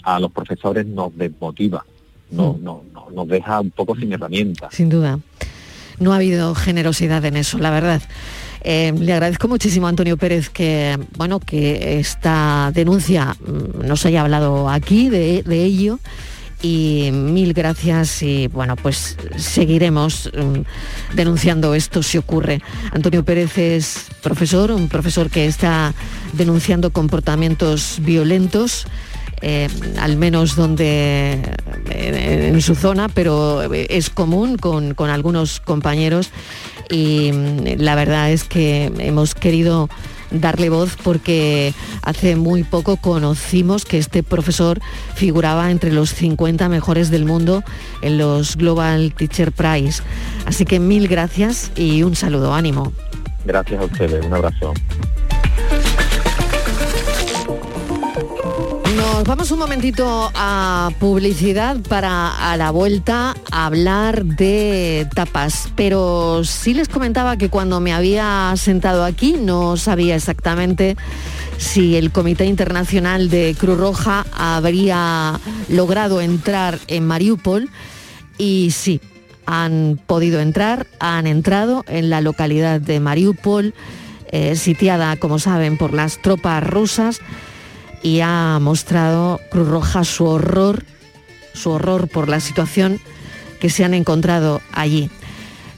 a los profesores nos desmotiva, no, no, no- nos deja un poco sin herramientas. Sin duda. No ha habido generosidad en eso, la verdad. Eh, le agradezco muchísimo a Antonio Pérez que, bueno, que esta denuncia mm, nos haya hablado aquí de, ello y mil gracias y bueno, pues seguiremos mm, denunciando esto si ocurre. Antonio Pérez es profesor, un profesor que está denunciando comportamientos violentos eh, al menos donde en su zona, pero es común con algunos compañeros y mm, la verdad es que hemos querido darle voz porque hace muy poco conocimos que este profesor figuraba entre los 50 mejores del mundo en los Global Teacher Prize. Así que mil gracias y un saludo, ánimo. Gracias a ustedes, un abrazo. Nos vamos un momentito a publicidad para a la vuelta hablar de tapas, pero sí les comentaba que cuando me había sentado aquí no sabía exactamente si el Comité Internacional de Cruz Roja habría logrado entrar en Mariupol. Y sí, han podido entrar, han entrado en la localidad de Mariupol, eh, sitiada, como saben, por las tropas rusas y ha mostrado Cruz Roja su horror, su horror por la situación que se han encontrado allí.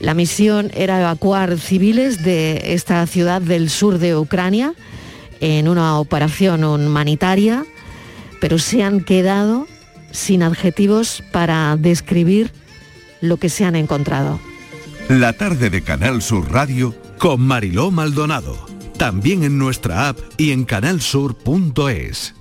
La misión era evacuar civiles de esta ciudad del sur de Ucrania en una operación humanitaria, pero se han quedado sin adjetivos para describir lo que se han encontrado. La tarde de Canal Sur Radio con Mariló Maldonado. También en nuestra app y en canalsur.es.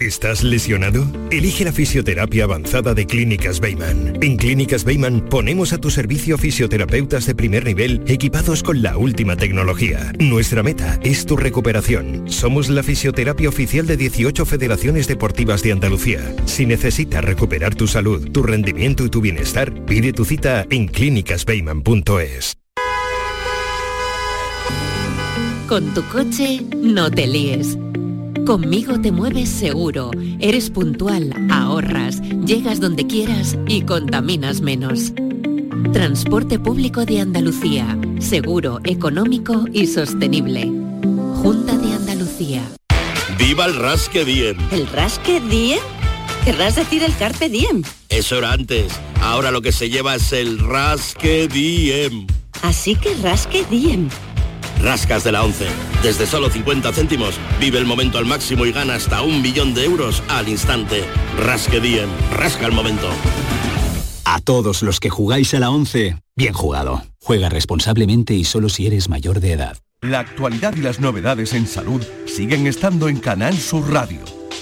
¿Estás lesionado? Elige la fisioterapia avanzada de Clínicas Beyman. En Clínicas Beyman ponemos a tu servicio fisioterapeutas de primer nivel equipados con la última tecnología. Nuestra meta es tu recuperación. Somos la fisioterapia oficial de 18 federaciones deportivas de Andalucía. Si necesitas recuperar tu salud, tu rendimiento y tu bienestar, pide tu cita en clínicasbeyman.es. Con tu coche no te líes. Conmigo te mueves seguro, eres puntual, ahorras, llegas donde quieras y contaminas menos. Transporte público de Andalucía, seguro, económico y sostenible. Junta de Andalucía. ¡Viva el Rasque Diem! ¿El rasque diem? Querrás decir el carpe diem. Eso era antes. Ahora lo que se lleva es el Rasque Diem. Así que rasque diem. Rascas de la 11. Desde solo 50 céntimos, vive el momento al máximo y gana hasta un millón de euros al instante. Rasque Diem. Rasca el momento. A todos los que jugáis a la 11, bien jugado. Juega responsablemente y solo si eres mayor de edad. La actualidad y las novedades en salud siguen estando en Canal Sur Radio.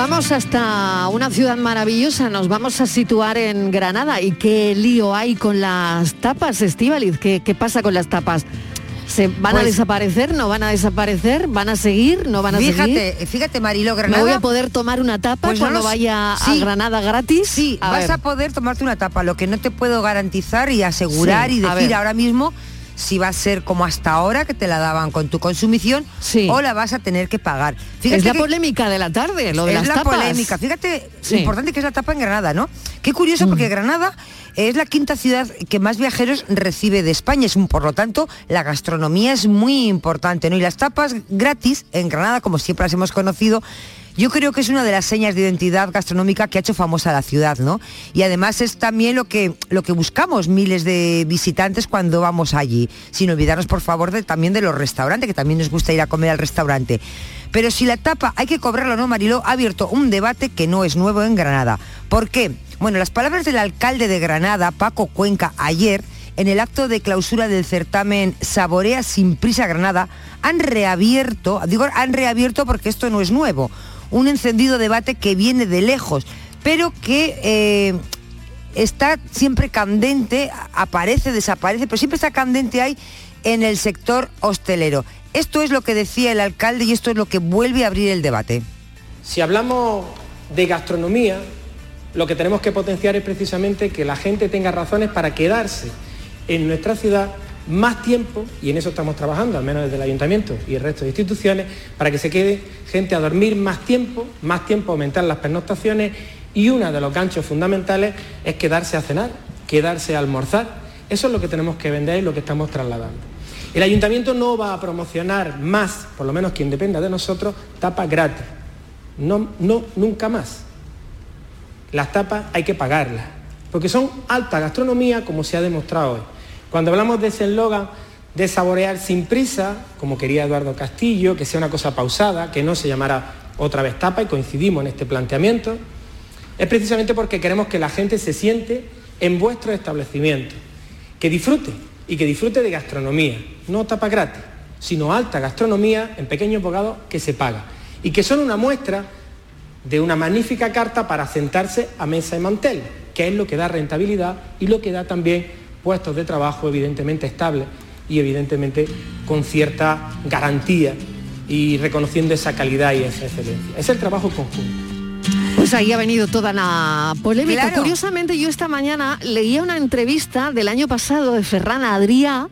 Vamos hasta una ciudad maravillosa, nos vamos a situar en Granada. ¿Y qué lío hay con las tapas, Estíbaliz? ¿Qué, qué pasa con las tapas? ¿Se van a Pues- desaparecer? ¿No van a desaparecer? ¿Van a seguir? ¿No van a Fíjate, seguir? fíjate Marilo, ¿Me Granada. voy a poder tomar una tapa Pues no cuando vaya sí. a Granada gratis? Sí, A vas ver. a poder tomarte una tapa. Lo que no te puedo garantizar y asegurar Sí, y decir ahora mismo si va a ser como hasta ahora que te la daban con tu consumición o la vas a tener que pagar. es la que- polémica de la tarde, lo de es las la tapas. polémica. Fíjate, Sí. Mm. importante que es la tapa en Granada, ¿no? Qué curioso porque Granada es la quinta ciudad que más viajeros recibe de España. Es un, por lo tanto, la gastronomía es muy importante, ¿no? Y las tapas gratis en Granada, como siempre las hemos conocido, yo creo que es una de las señas de identidad gastronómica que ha hecho famosa la ciudad, ¿no? Y además es también lo que, lo que buscamos miles de visitantes cuando vamos allí, sin olvidarnos por favor de, también de los restaurantes, que también nos gusta ir a comer al restaurante. Pero si la tapa hay que cobrarlo no, Mariló, ha abierto un debate que no es nuevo en Granada. ¿Por qué? Bueno, las palabras del alcalde de Granada, Paco Cuenca, ayer, en el acto de clausura del certamen Saborea sin prisa Granada, han reabierto, digo han reabierto porque esto no es nuevo, un encendido debate que viene de lejos, pero que eh, está siempre candente, aparece, desaparece, pero siempre está candente ahí en el sector hostelero. Esto es lo que decía el alcalde y esto es lo que vuelve a abrir el debate. Si hablamos de gastronomía, lo que tenemos que potenciar es precisamente que la gente tenga razones para quedarse en nuestra ciudad más tiempo, y en eso estamos trabajando, al menos desde el ayuntamiento y el resto de instituciones, para que se quede gente a dormir más tiempo, más tiempo aumentar las pernoctaciones y uno de los ganchos fundamentales es quedarse a cenar, quedarse a almorzar. Eso es lo que tenemos que vender y lo que estamos trasladando. El ayuntamiento no va a promocionar más, por lo menos quien dependa de nosotros, tapas gratis. No, no, nunca más. Las tapas hay que pagarlas, porque son alta gastronomía, como se ha demostrado hoy. Cuando hablamos de ese eslogan de saborear sin prisa, como quería Eduardo Castillo, que sea una cosa pausada, que no se llamara otra vez tapa, y coincidimos en este planteamiento, es precisamente porque queremos que la gente se siente en vuestro establecimiento, que disfrute y que disfrute de gastronomía, no tapa gratis, sino alta gastronomía en pequeños bocados que se paga y que son una muestra de una magnífica carta para sentarse a mesa y mantel, que es lo que da rentabilidad y lo que da también puestos de trabajo evidentemente estables y evidentemente con cierta garantía y reconociendo esa calidad y esa excelencia. Es el trabajo conjunto. Pues ahí ha venido toda la polémica. Claro. Curiosamente, yo esta mañana leía una entrevista del año pasado de Ferran Adrià,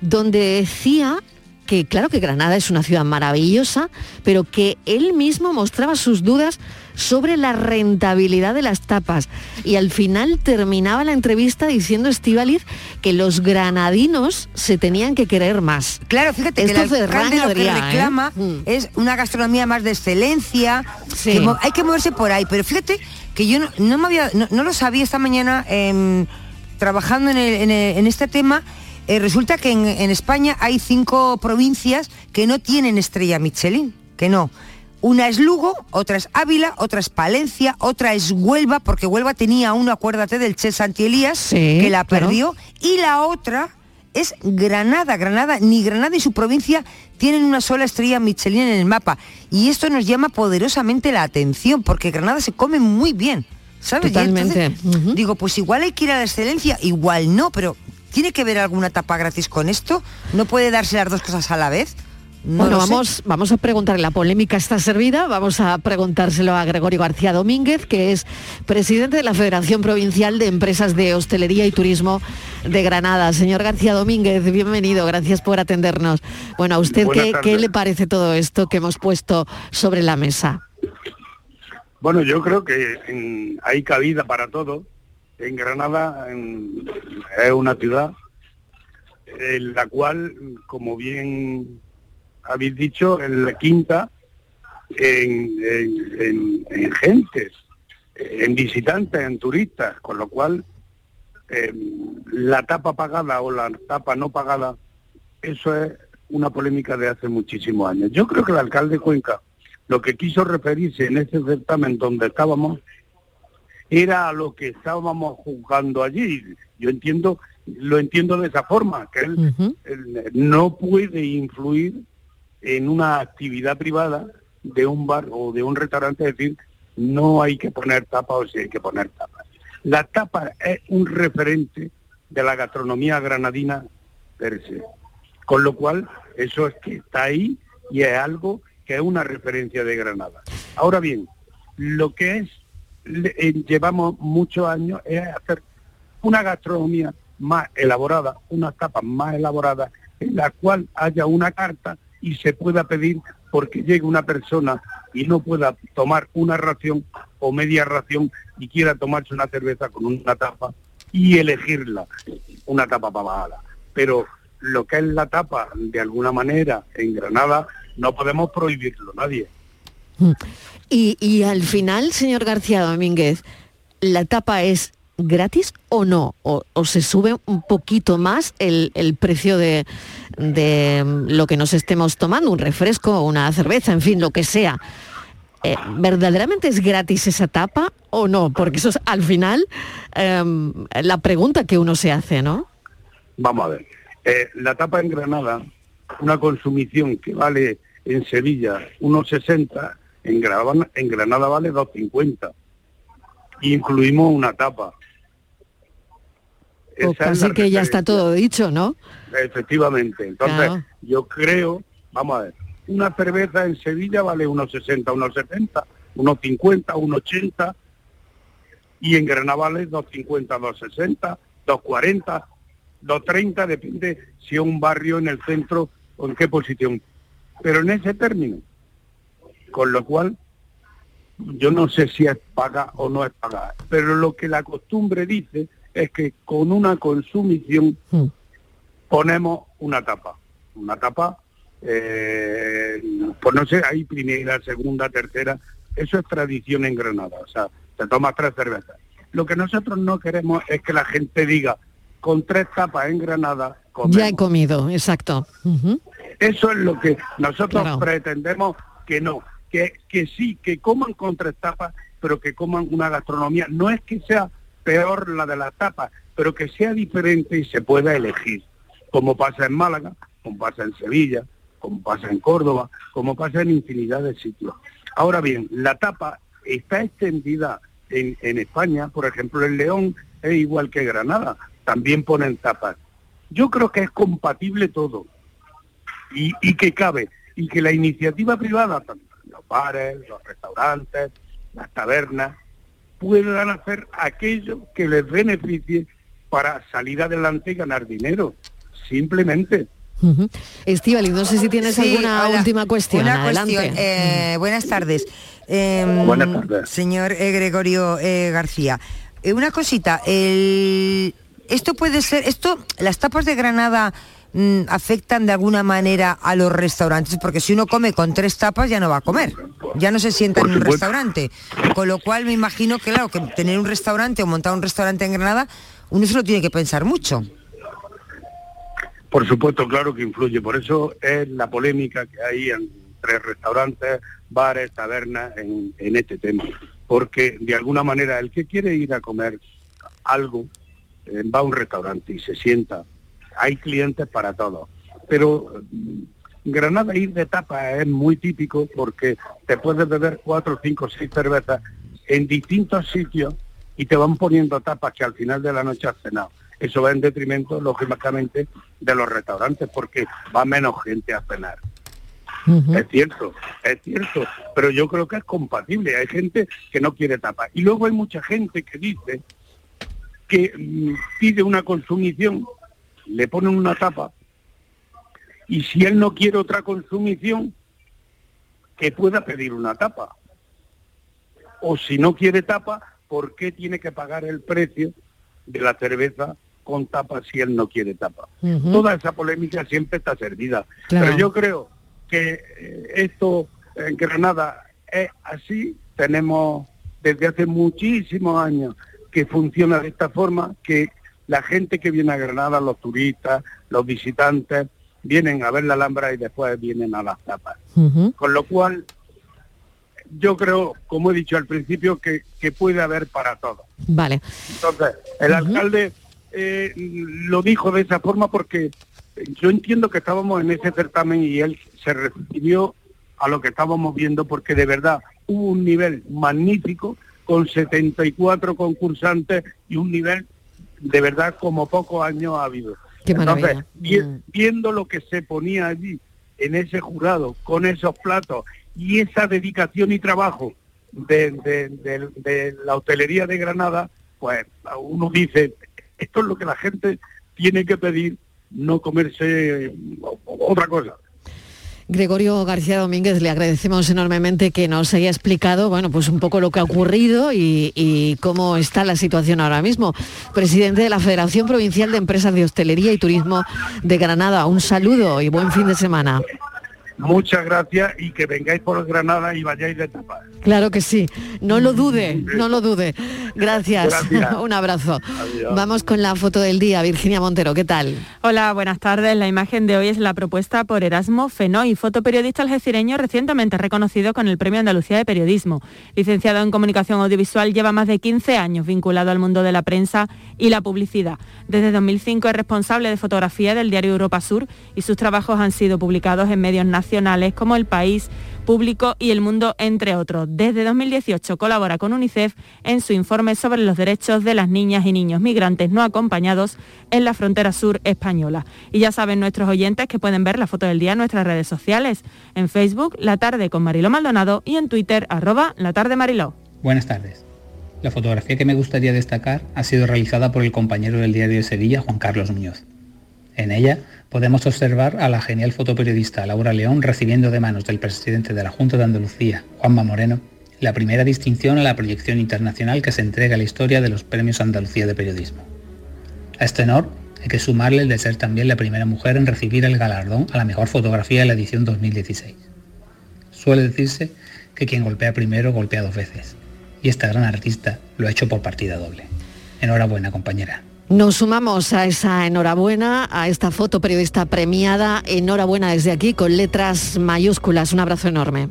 donde decía que claro que Granada es una ciudad maravillosa, pero que él mismo mostraba sus dudas sobre la rentabilidad de las tapas. Y al final terminaba la entrevista diciendo Estivaliz que los granadinos se tenían que querer más. Claro, fíjate Esto que el alcalde lo que Adrià, ¿eh? reclama es una gastronomía más de excelencia, Sí. que mo- hay que moverse por ahí, pero fíjate que yo no, no me había, no, no lo sabía esta mañana em, trabajando en, el- en el- en este tema, eh, resulta que en, en España hay cinco provincias que no tienen estrella Michelin, que no. Una es Lugo, otra es Ávila, otra es Palencia, otra es Huelva, porque Huelva tenía uno, acuérdate, del Che Santi Elías, Sí, que la claro. perdió, y la otra es Granada. Granada, ni Granada y su provincia tienen una sola estrella Michelin en el mapa. Y esto nos llama poderosamente la atención, porque Granada se come muy bien. ¿Sabes? Totalmente. entonces, Digo, pues igual hay que ir a la excelencia, igual no, pero ¿tiene que ver alguna tapa gratis con esto? ¿No puede darse las dos cosas a la vez? No bueno, sé. vamos, vamos a preguntarle, la polémica está servida, vamos a preguntárselo a Gregorio García Domínguez, que es presidente de la Federación Provincial de Empresas de Hostelería y Turismo de Granada. Señor García Domínguez, bienvenido, gracias por atendernos. Bueno, ¿a usted qué, qué le parece todo esto que hemos puesto sobre la mesa? Bueno, yo creo que en- hay cabida para todo. En Granada en- es una ciudad en la cual, como bien habéis dicho, es la quinta en, en- en- en gentes, en visitantes, en turistas, con lo cual eh, la tapa pagada o la tapa no pagada, eso es una polémica de hace muchísimos años. Yo creo que el alcalde de Cuenca lo que quiso referirse en ese certamen donde estábamos era lo que estábamos juzgando allí. Yo entiendo, lo entiendo de esa forma, que él, él no puede influir en una actividad privada de un bar o de un restaurante, es decir, no hay que poner tapa o si hay que poner tapa. La tapa es un referente de la gastronomía granadina per se. Con lo cual, eso es que está ahí y es algo que es una referencia de Granada. Ahora bien, lo que es, llevamos muchos años es hacer una gastronomía más elaborada, unas tapas más elaboradas, en la cual haya una carta y se pueda pedir porque llegue una persona y no pueda tomar una ración o media ración y quiera tomarse una cerveza con una tapa y elegirla, una tapa pavada. Pero lo que es la tapa, de alguna manera, en Granada, no podemos prohibirlo nadie. Y, y al final, señor García Domínguez, ¿la tapa es gratis o no? ¿O, se sube un poquito más el, precio de, mm, lo que nos estemos tomando, un refresco, una cerveza, en fin, lo que sea? Eh, ¿Verdaderamente es gratis esa tapa o no? Porque eso es al final em, la pregunta que uno se hace, ¿no? Vamos a ver. Eh, la tapa en Granada, una consumición que vale en Sevilla 1,60, en Granada, en Granada vale 2,50. Y incluimos una tapa. Pues casi que ya está todo dicho, ¿no? Efectivamente. Entonces, Claro. yo creo, vamos a ver, una cerveza en Sevilla vale unos 60, unos 70, unos 50, unos 80, y en Granada vale 250, 260, 240, 230, depende si es un barrio en el centro o en qué posición. Pero en ese término, con lo cual yo no sé si es paga o no es paga, pero lo que la costumbre dice es que con una consumición ponemos una tapa, una tapa, eh, pues no sé, hay primera, segunda, tercera, eso es tradición en Granada, o sea, te tomas tres cervezas. Lo que nosotros no queremos es que la gente diga, con tres tapas en Granada, comemos. Ya he comido, exacto. Eso es lo que nosotros Claro. pretendemos que no, que, que sí, que coman con tres tapas, pero que coman una gastronomía. No es que sea peor la de las tapas, pero que sea diferente y se pueda elegir, como pasa en Málaga, como pasa en Sevilla, como pasa en Córdoba, como pasa en infinidad de sitios. Ahora bien, la tapa está extendida en, en España, por ejemplo, en León es igual que Granada, también ponen tapas. Yo creo que es compatible todo y, y que cabe, y que la iniciativa privada, tanto los bares, los restaurantes, las tabernas, puedan hacer aquello que les beneficie para salir adelante y ganar dinero, simplemente. Ujú. Estíbaliz, no sé si tienes Sí, alguna hola. última cuestión. Una Adelante. cuestión, eh, buenas tardes. Em, Buenas tardes. Señor eh, Gregorio eh, García. Eh, una cosita, el- esto puede ser, esto, las tapas de Granada mm, afectan de alguna manera a los restaurantes, porque si uno come con tres tapas ya no va a comer, ya no se sienta Por en un supuesto. restaurante. Con lo cual me imagino que, claro, que tener un restaurante o montar un restaurante en Granada, uno se lo tiene que pensar mucho. Por supuesto, claro que influye. Por eso es la polémica que hay entre restaurantes, bares, tabernas en, en este tema. Porque de alguna manera el que quiere ir a comer algo eh, va a un restaurante y se sienta. Hay clientes para todos. Pero mm, Granada ir de tapa es muy típico porque te puedes beber cuatro, cinco, seis cervezas en distintos sitios y te van poniendo tapas que al final de la noche has cenado. Eso va en detrimento, lógicamente, de los restaurantes porque va menos gente a cenar. Es cierto, es cierto, pero yo creo que es compatible. Hay gente que no quiere tapa. Y luego hay mucha gente que dice que mm, pide una consumición, le ponen una tapa, y si él no quiere otra consumición, que pueda pedir una tapa. O si no quiere tapa, ¿por qué tiene que pagar el precio de la cerveza con tapa si él no quiere tapa? Toda esa polémica siempre está servida. Claro. Pero yo creo que eh, esto en Granada es así. Tenemos desde hace muchísimos años que funciona de esta forma, que la gente que viene a Granada, los turistas, los visitantes, vienen a ver la Alhambra y después vienen a las tapas. Con lo cual, yo creo, como he dicho al principio, que, que puede haber para todos. Vale. Entonces, el alcalde eh, lo dijo de esa forma porque yo entiendo que estábamos en ese certamen y él se refirió a lo que estábamos viendo porque de verdad hubo un nivel magnífico con 74 concursantes y un nivel de verdad como pocos años ha habido. Qué Entonces, vi- Mm. viendo lo que se ponía allí en ese jurado, con esos platos y esa dedicación y trabajo de, de- de- de la hotelería de Granada, pues uno dice, esto es lo que la gente tiene que pedir, no comerse o- otra cosa. Gregorio García Domínguez, le agradecemos enormemente que nos haya explicado, bueno, pues un poco lo que ha ocurrido y, y cómo está la situación ahora mismo. Presidente de la Federación Provincial de Empresas de Hostelería y Turismo de Granada. Un saludo y buen fin de semana. Muchas gracias y que vengáis por Granada y vayáis de tapas. Claro que sí. No lo dude, no lo dude. Gracias. Gracias. Un abrazo. Adiós. Vamos con la foto del día. Virginia Montero, ¿qué tal? Hola, buenas tardes. La imagen de hoy es la propuesta por Erasmo Fenoy, fotoperiodista algecireño recientemente reconocido con el Premio Andalucía de Periodismo. Licenciado en Comunicación Audiovisual, lleva más de 15 años vinculado al mundo de la prensa y la publicidad. Desde 2005 es responsable de fotografía del diario Europa Sur y sus trabajos han sido publicados en medios nacionales como El País, Público y El Mundo, entre otros. Desde 2018 colabora con UNICEF en su informe sobre los derechos de las niñas y niños migrantes no acompañados en la frontera sur española. Y ya saben nuestros oyentes que pueden ver la foto del día en nuestras redes sociales, en Facebook, La Tarde con Mariló Maldonado y en Twitter, arroba La Tarde Mariló. Buenas tardes. La fotografía que me gustaría destacar ha sido realizada por el compañero del diario de Sevilla, Juan Carlos Muñoz. En ella podemos observar a la genial fotoperiodista Laura León recibiendo de manos del presidente de la Junta de Andalucía, Juanma Moreno, la primera distinción a la proyección internacional que se entrega a la historia de los Premios Andalucía de Periodismo. A este honor hay que sumarle el de ser también la primera mujer en recibir el galardón a la mejor fotografía de la edición 2016. Suele decirse que quien golpea primero golpea dos veces, y esta gran artista lo ha hecho por partida doble. Enhorabuena, compañera. Nos sumamos a esa enhorabuena, a esta foto periodista premiada. Enhorabuena desde aquí con letras mayúsculas. Un abrazo enorme.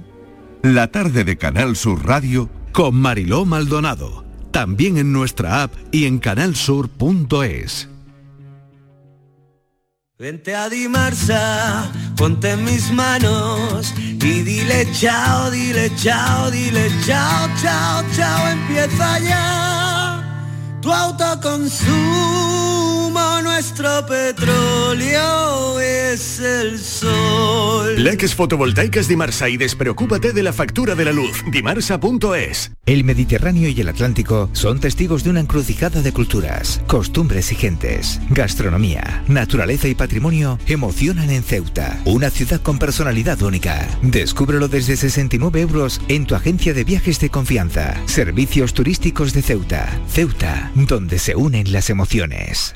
La tarde de Canal Sur Radio con Mariló Maldonado. También en nuestra app y en canalsur.es. Vente a Dimarsa, ponte en mis manos y dile chao, dile chao, dile chao, chao, chao, empieza ya. Tu autoconsumo, nuestro petróleo es el sol. Leques fotovoltaicas Dimarsa y despreocúpate de la factura de la luz. Dimarsa.es. El Mediterráneo y el Atlántico son testigos de una encrucijada de culturas, costumbres y gentes. Gastronomía, naturaleza y patrimonio emocionan en Ceuta, una ciudad con personalidad única. Descúbrelo desde 69 euros en tu agencia de viajes de confianza. Servicios turísticos de Ceuta. Ceuta, donde se unen las emociones.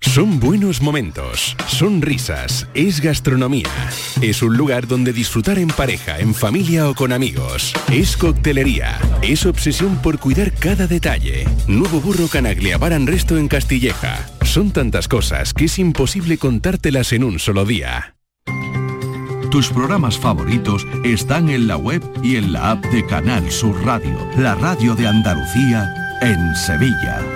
Son buenos momentos, son risas, es gastronomía. Es un lugar donde disfrutar en pareja, en familia o con amigos. Es coctelería, es obsesión por cuidar cada detalle. Nuevo burro Canaglia Baran Resto en Castilleja. Son tantas cosas que es imposible contártelas en un solo día. Tus programas favoritos están en la web y en la app de Canal Sur Radio, la radio de Andalucía en Sevilla.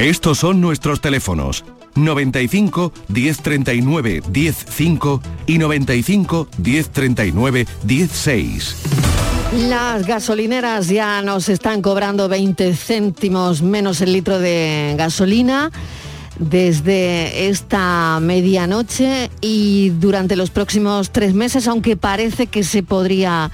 Estos son nuestros teléfonos 95 1039 105 y 95 1039 16. Las gasolineras ya nos están cobrando 20 céntimos menos el litro de gasolina desde esta medianoche y durante los próximos tres meses, aunque parece que se podría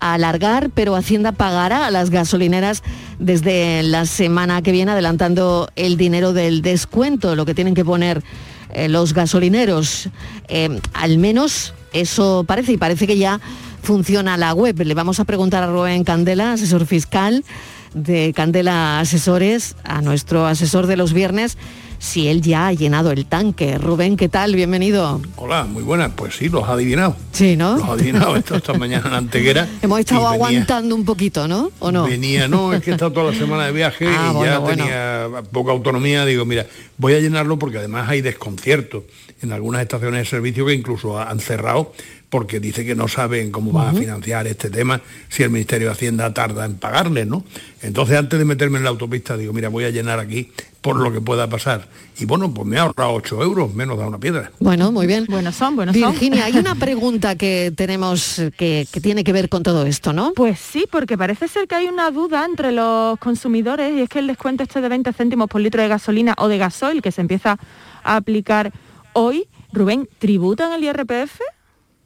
alargar, pero Hacienda pagará a las gasolineras desde la semana que viene, adelantando el dinero del descuento, lo que tienen que poner eh, los gasolineros. Eh, al menos eso parece y parece que ya funciona la web. Le vamos a preguntar a Rubén Candela, asesor fiscal de Candela Asesores, a nuestro asesor de los viernes, si él ya ha llenado el tanque. Rubén, ¿qué tal? Bienvenido. Hola, muy buenas. Pues sí, los ha adivinado. Sí, ¿no? Los ha adivinado esto esta mañana en Antequera. Hemos estado venía- aguantando un poquito, ¿no? ¿O no? Venía, no, es que he estado toda la semana de viaje Ah, y bueno, ya bueno. tenía poca autonomía. Digo, mira, voy a llenarlo porque además hay desconcierto en algunas estaciones de servicio que incluso han cerrado porque dice que no saben cómo van a financiar este tema si el Ministerio de Hacienda tarda en pagarles, ¿no? Entonces antes de meterme en la autopista digo, mira, voy a llenar aquí por lo que pueda pasar. Y bueno, pues me ha ahorrado 8 euros, menos da una piedra. Bueno, muy bien. Buenos son, buenos son. Virginia, hay una pregunta que tenemos que, que tiene que ver con todo esto, ¿no? Pues sí, porque parece ser que hay una duda entre los consumidores y es que el descuento este de 20 céntimos por litro de gasolina o de gasoil que se empieza a aplicar hoy, Rubén, ¿tributan el IRPF?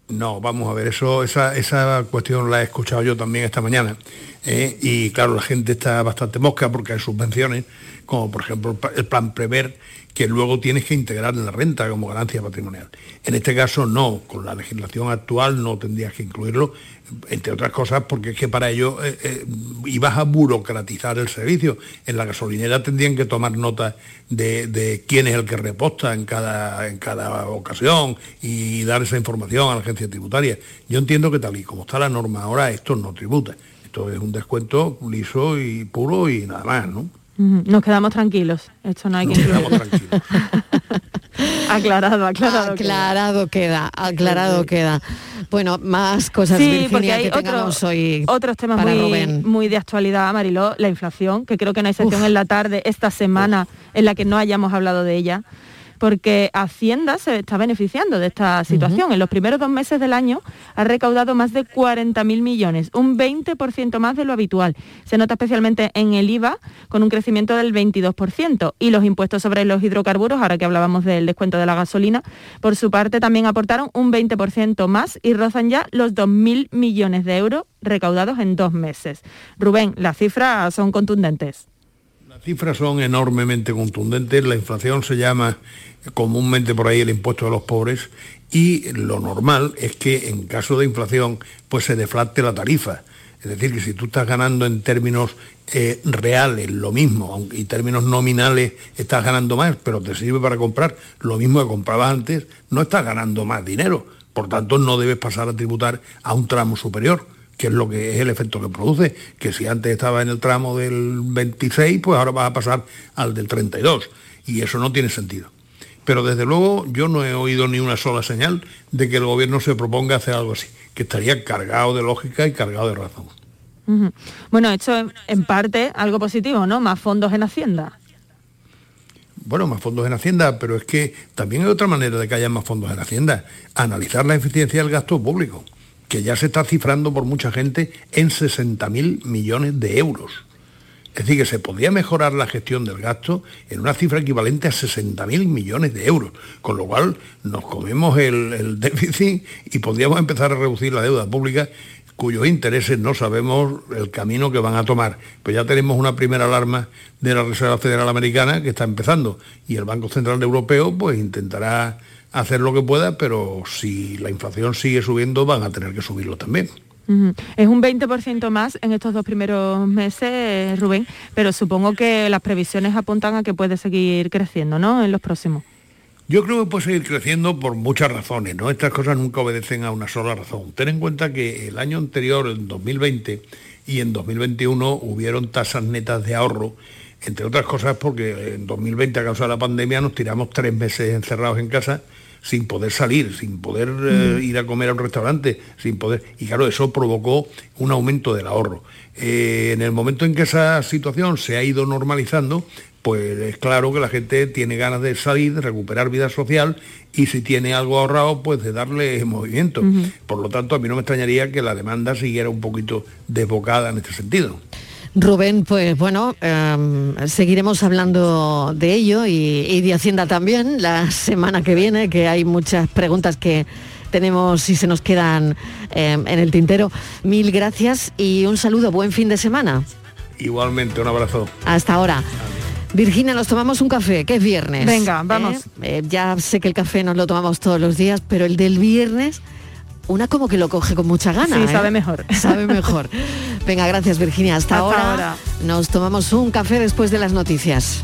No, vamos a ver, eso, esa, cuestión la he escuchado yo también esta mañana. ¿eh? Y claro, la gente está bastante mosca porque hay subvenciones, como por ejemplo el plan Prever, que luego tienes que integrar en la renta como ganancia patrimonial. En este caso no, con la legislación actual no tendrías que incluirlo, entre otras cosas porque es que para ello eh, eh, ibas a burocratizar el servicio. En la gasolinera tendrían que tomar nota de, de quién es el que reposta en cada, en cada ocasión y dar esa información a la agencia tributaria. Yo entiendo que tal y como está la norma ahora, esto no tributa. Esto es un descuento liso y puro y nada más, ¿no? Nos quedamos tranquilos. Esto no hay que incluirlo. aclarado, aclarado. Aclarado queda, aclarado queda. Bueno, más cosas, Sí, Virginia, porque hay que otro- tengamos hoy otros temas para muy, Rubén. muy de actualidad, Mariló, la inflación, que creo que no hay sección en la tarde esta semana en la que no hayamos hablado de ella, porque Hacienda se está beneficiando de esta situación. En los primeros dos meses del año ha recaudado más de 40.000 millones, un 20% más de lo habitual. Se nota especialmente en el IVA, con un crecimiento del 22%, y los impuestos sobre los hidrocarburos, ahora que hablábamos del descuento de la gasolina, por su parte también aportaron un 20% más y rozan ya los 2.000 millones de euros recaudados en dos meses. Rubén, las cifras son contundentes. Cifras son enormemente contundentes, la inflación se llama comúnmente por ahí el impuesto de los pobres y lo normal es que en caso de inflación pues se deflate la tarifa. Es decir, que si tú estás ganando en términos eh, reales lo mismo, en términos nominales estás ganando más, pero te sirve para comprar lo mismo que comprabas antes, no estás ganando más dinero. Por tanto, no debes pasar a tributar a un tramo superior que es lo que es el efecto que produce, que si antes estaba en el tramo del 26, pues ahora vas a pasar al del 32, y eso no tiene sentido. Pero desde luego yo no he oído ni una sola señal de que el gobierno se proponga hacer algo así, que estaría cargado de lógica y cargado de razón. Bueno, esto es en parte algo positivo, ¿no? Más fondos en Hacienda. Bueno, más fondos en Hacienda, pero es que también hay otra manera de que haya más fondos en Hacienda, analizar la eficiencia del gasto público, que ya se está cifrando por mucha gente en 60.000 millones de euros. Es decir, que se podría mejorar la gestión del gasto en una cifra equivalente a 60.000 millones de euros, con lo cual nos comemos el, el déficit y podríamos empezar a reducir la deuda pública cuyos intereses no sabemos el camino que van a tomar. Pero ya tenemos una primera alarma de la Reserva Federal Americana que está empezando y el Banco Central Europeo pues intentará hacer lo que pueda, pero si la inflación sigue subiendo van a tener que subirlo también. Es un 20% más en estos dos primeros meses, Rubén, pero supongo que las previsiones apuntan a que puede seguir creciendo, ¿no? En los próximos. Yo creo que puede seguir creciendo por muchas razones, ¿no? Estas cosas nunca obedecen a una sola razón. Ten en cuenta que el año anterior, en 2020 y en 2021, hubieron tasas netas de ahorro, entre otras cosas porque en 2020 a causa de la pandemia nos tiramos tres meses encerrados en casa sin poder salir, sin poder eh, ir a comer a un restaurante, sin poder. Y claro, eso provocó un aumento del ahorro. Eh, en el momento en que esa situación se ha ido normalizando, pues es claro que la gente tiene ganas de salir, de recuperar vida social y si tiene algo ahorrado, pues de darle movimiento. Por lo tanto, a mí no me extrañaría que la demanda siguiera un poquito desbocada en este sentido. Rubén, pues bueno, em, seguiremos hablando de ello y, y de Hacienda también la semana que viene, que hay muchas preguntas que tenemos y se nos quedan em, en el tintero. Mil gracias y un saludo, buen fin de semana. Igualmente, un abrazo. Hasta ahora. Virginia, nos tomamos un café, que es viernes. Venga, vamos. ¿Eh? Eh, ya sé que el café nos lo tomamos todos los días, pero el del viernes, una como que lo coge con mucha gana. Sí, ¿eh? sabe mejor. Sabe mejor. Venga, gracias Virginia. Hasta, Hasta ahora, ahora. nos tomamos un café después de las noticias.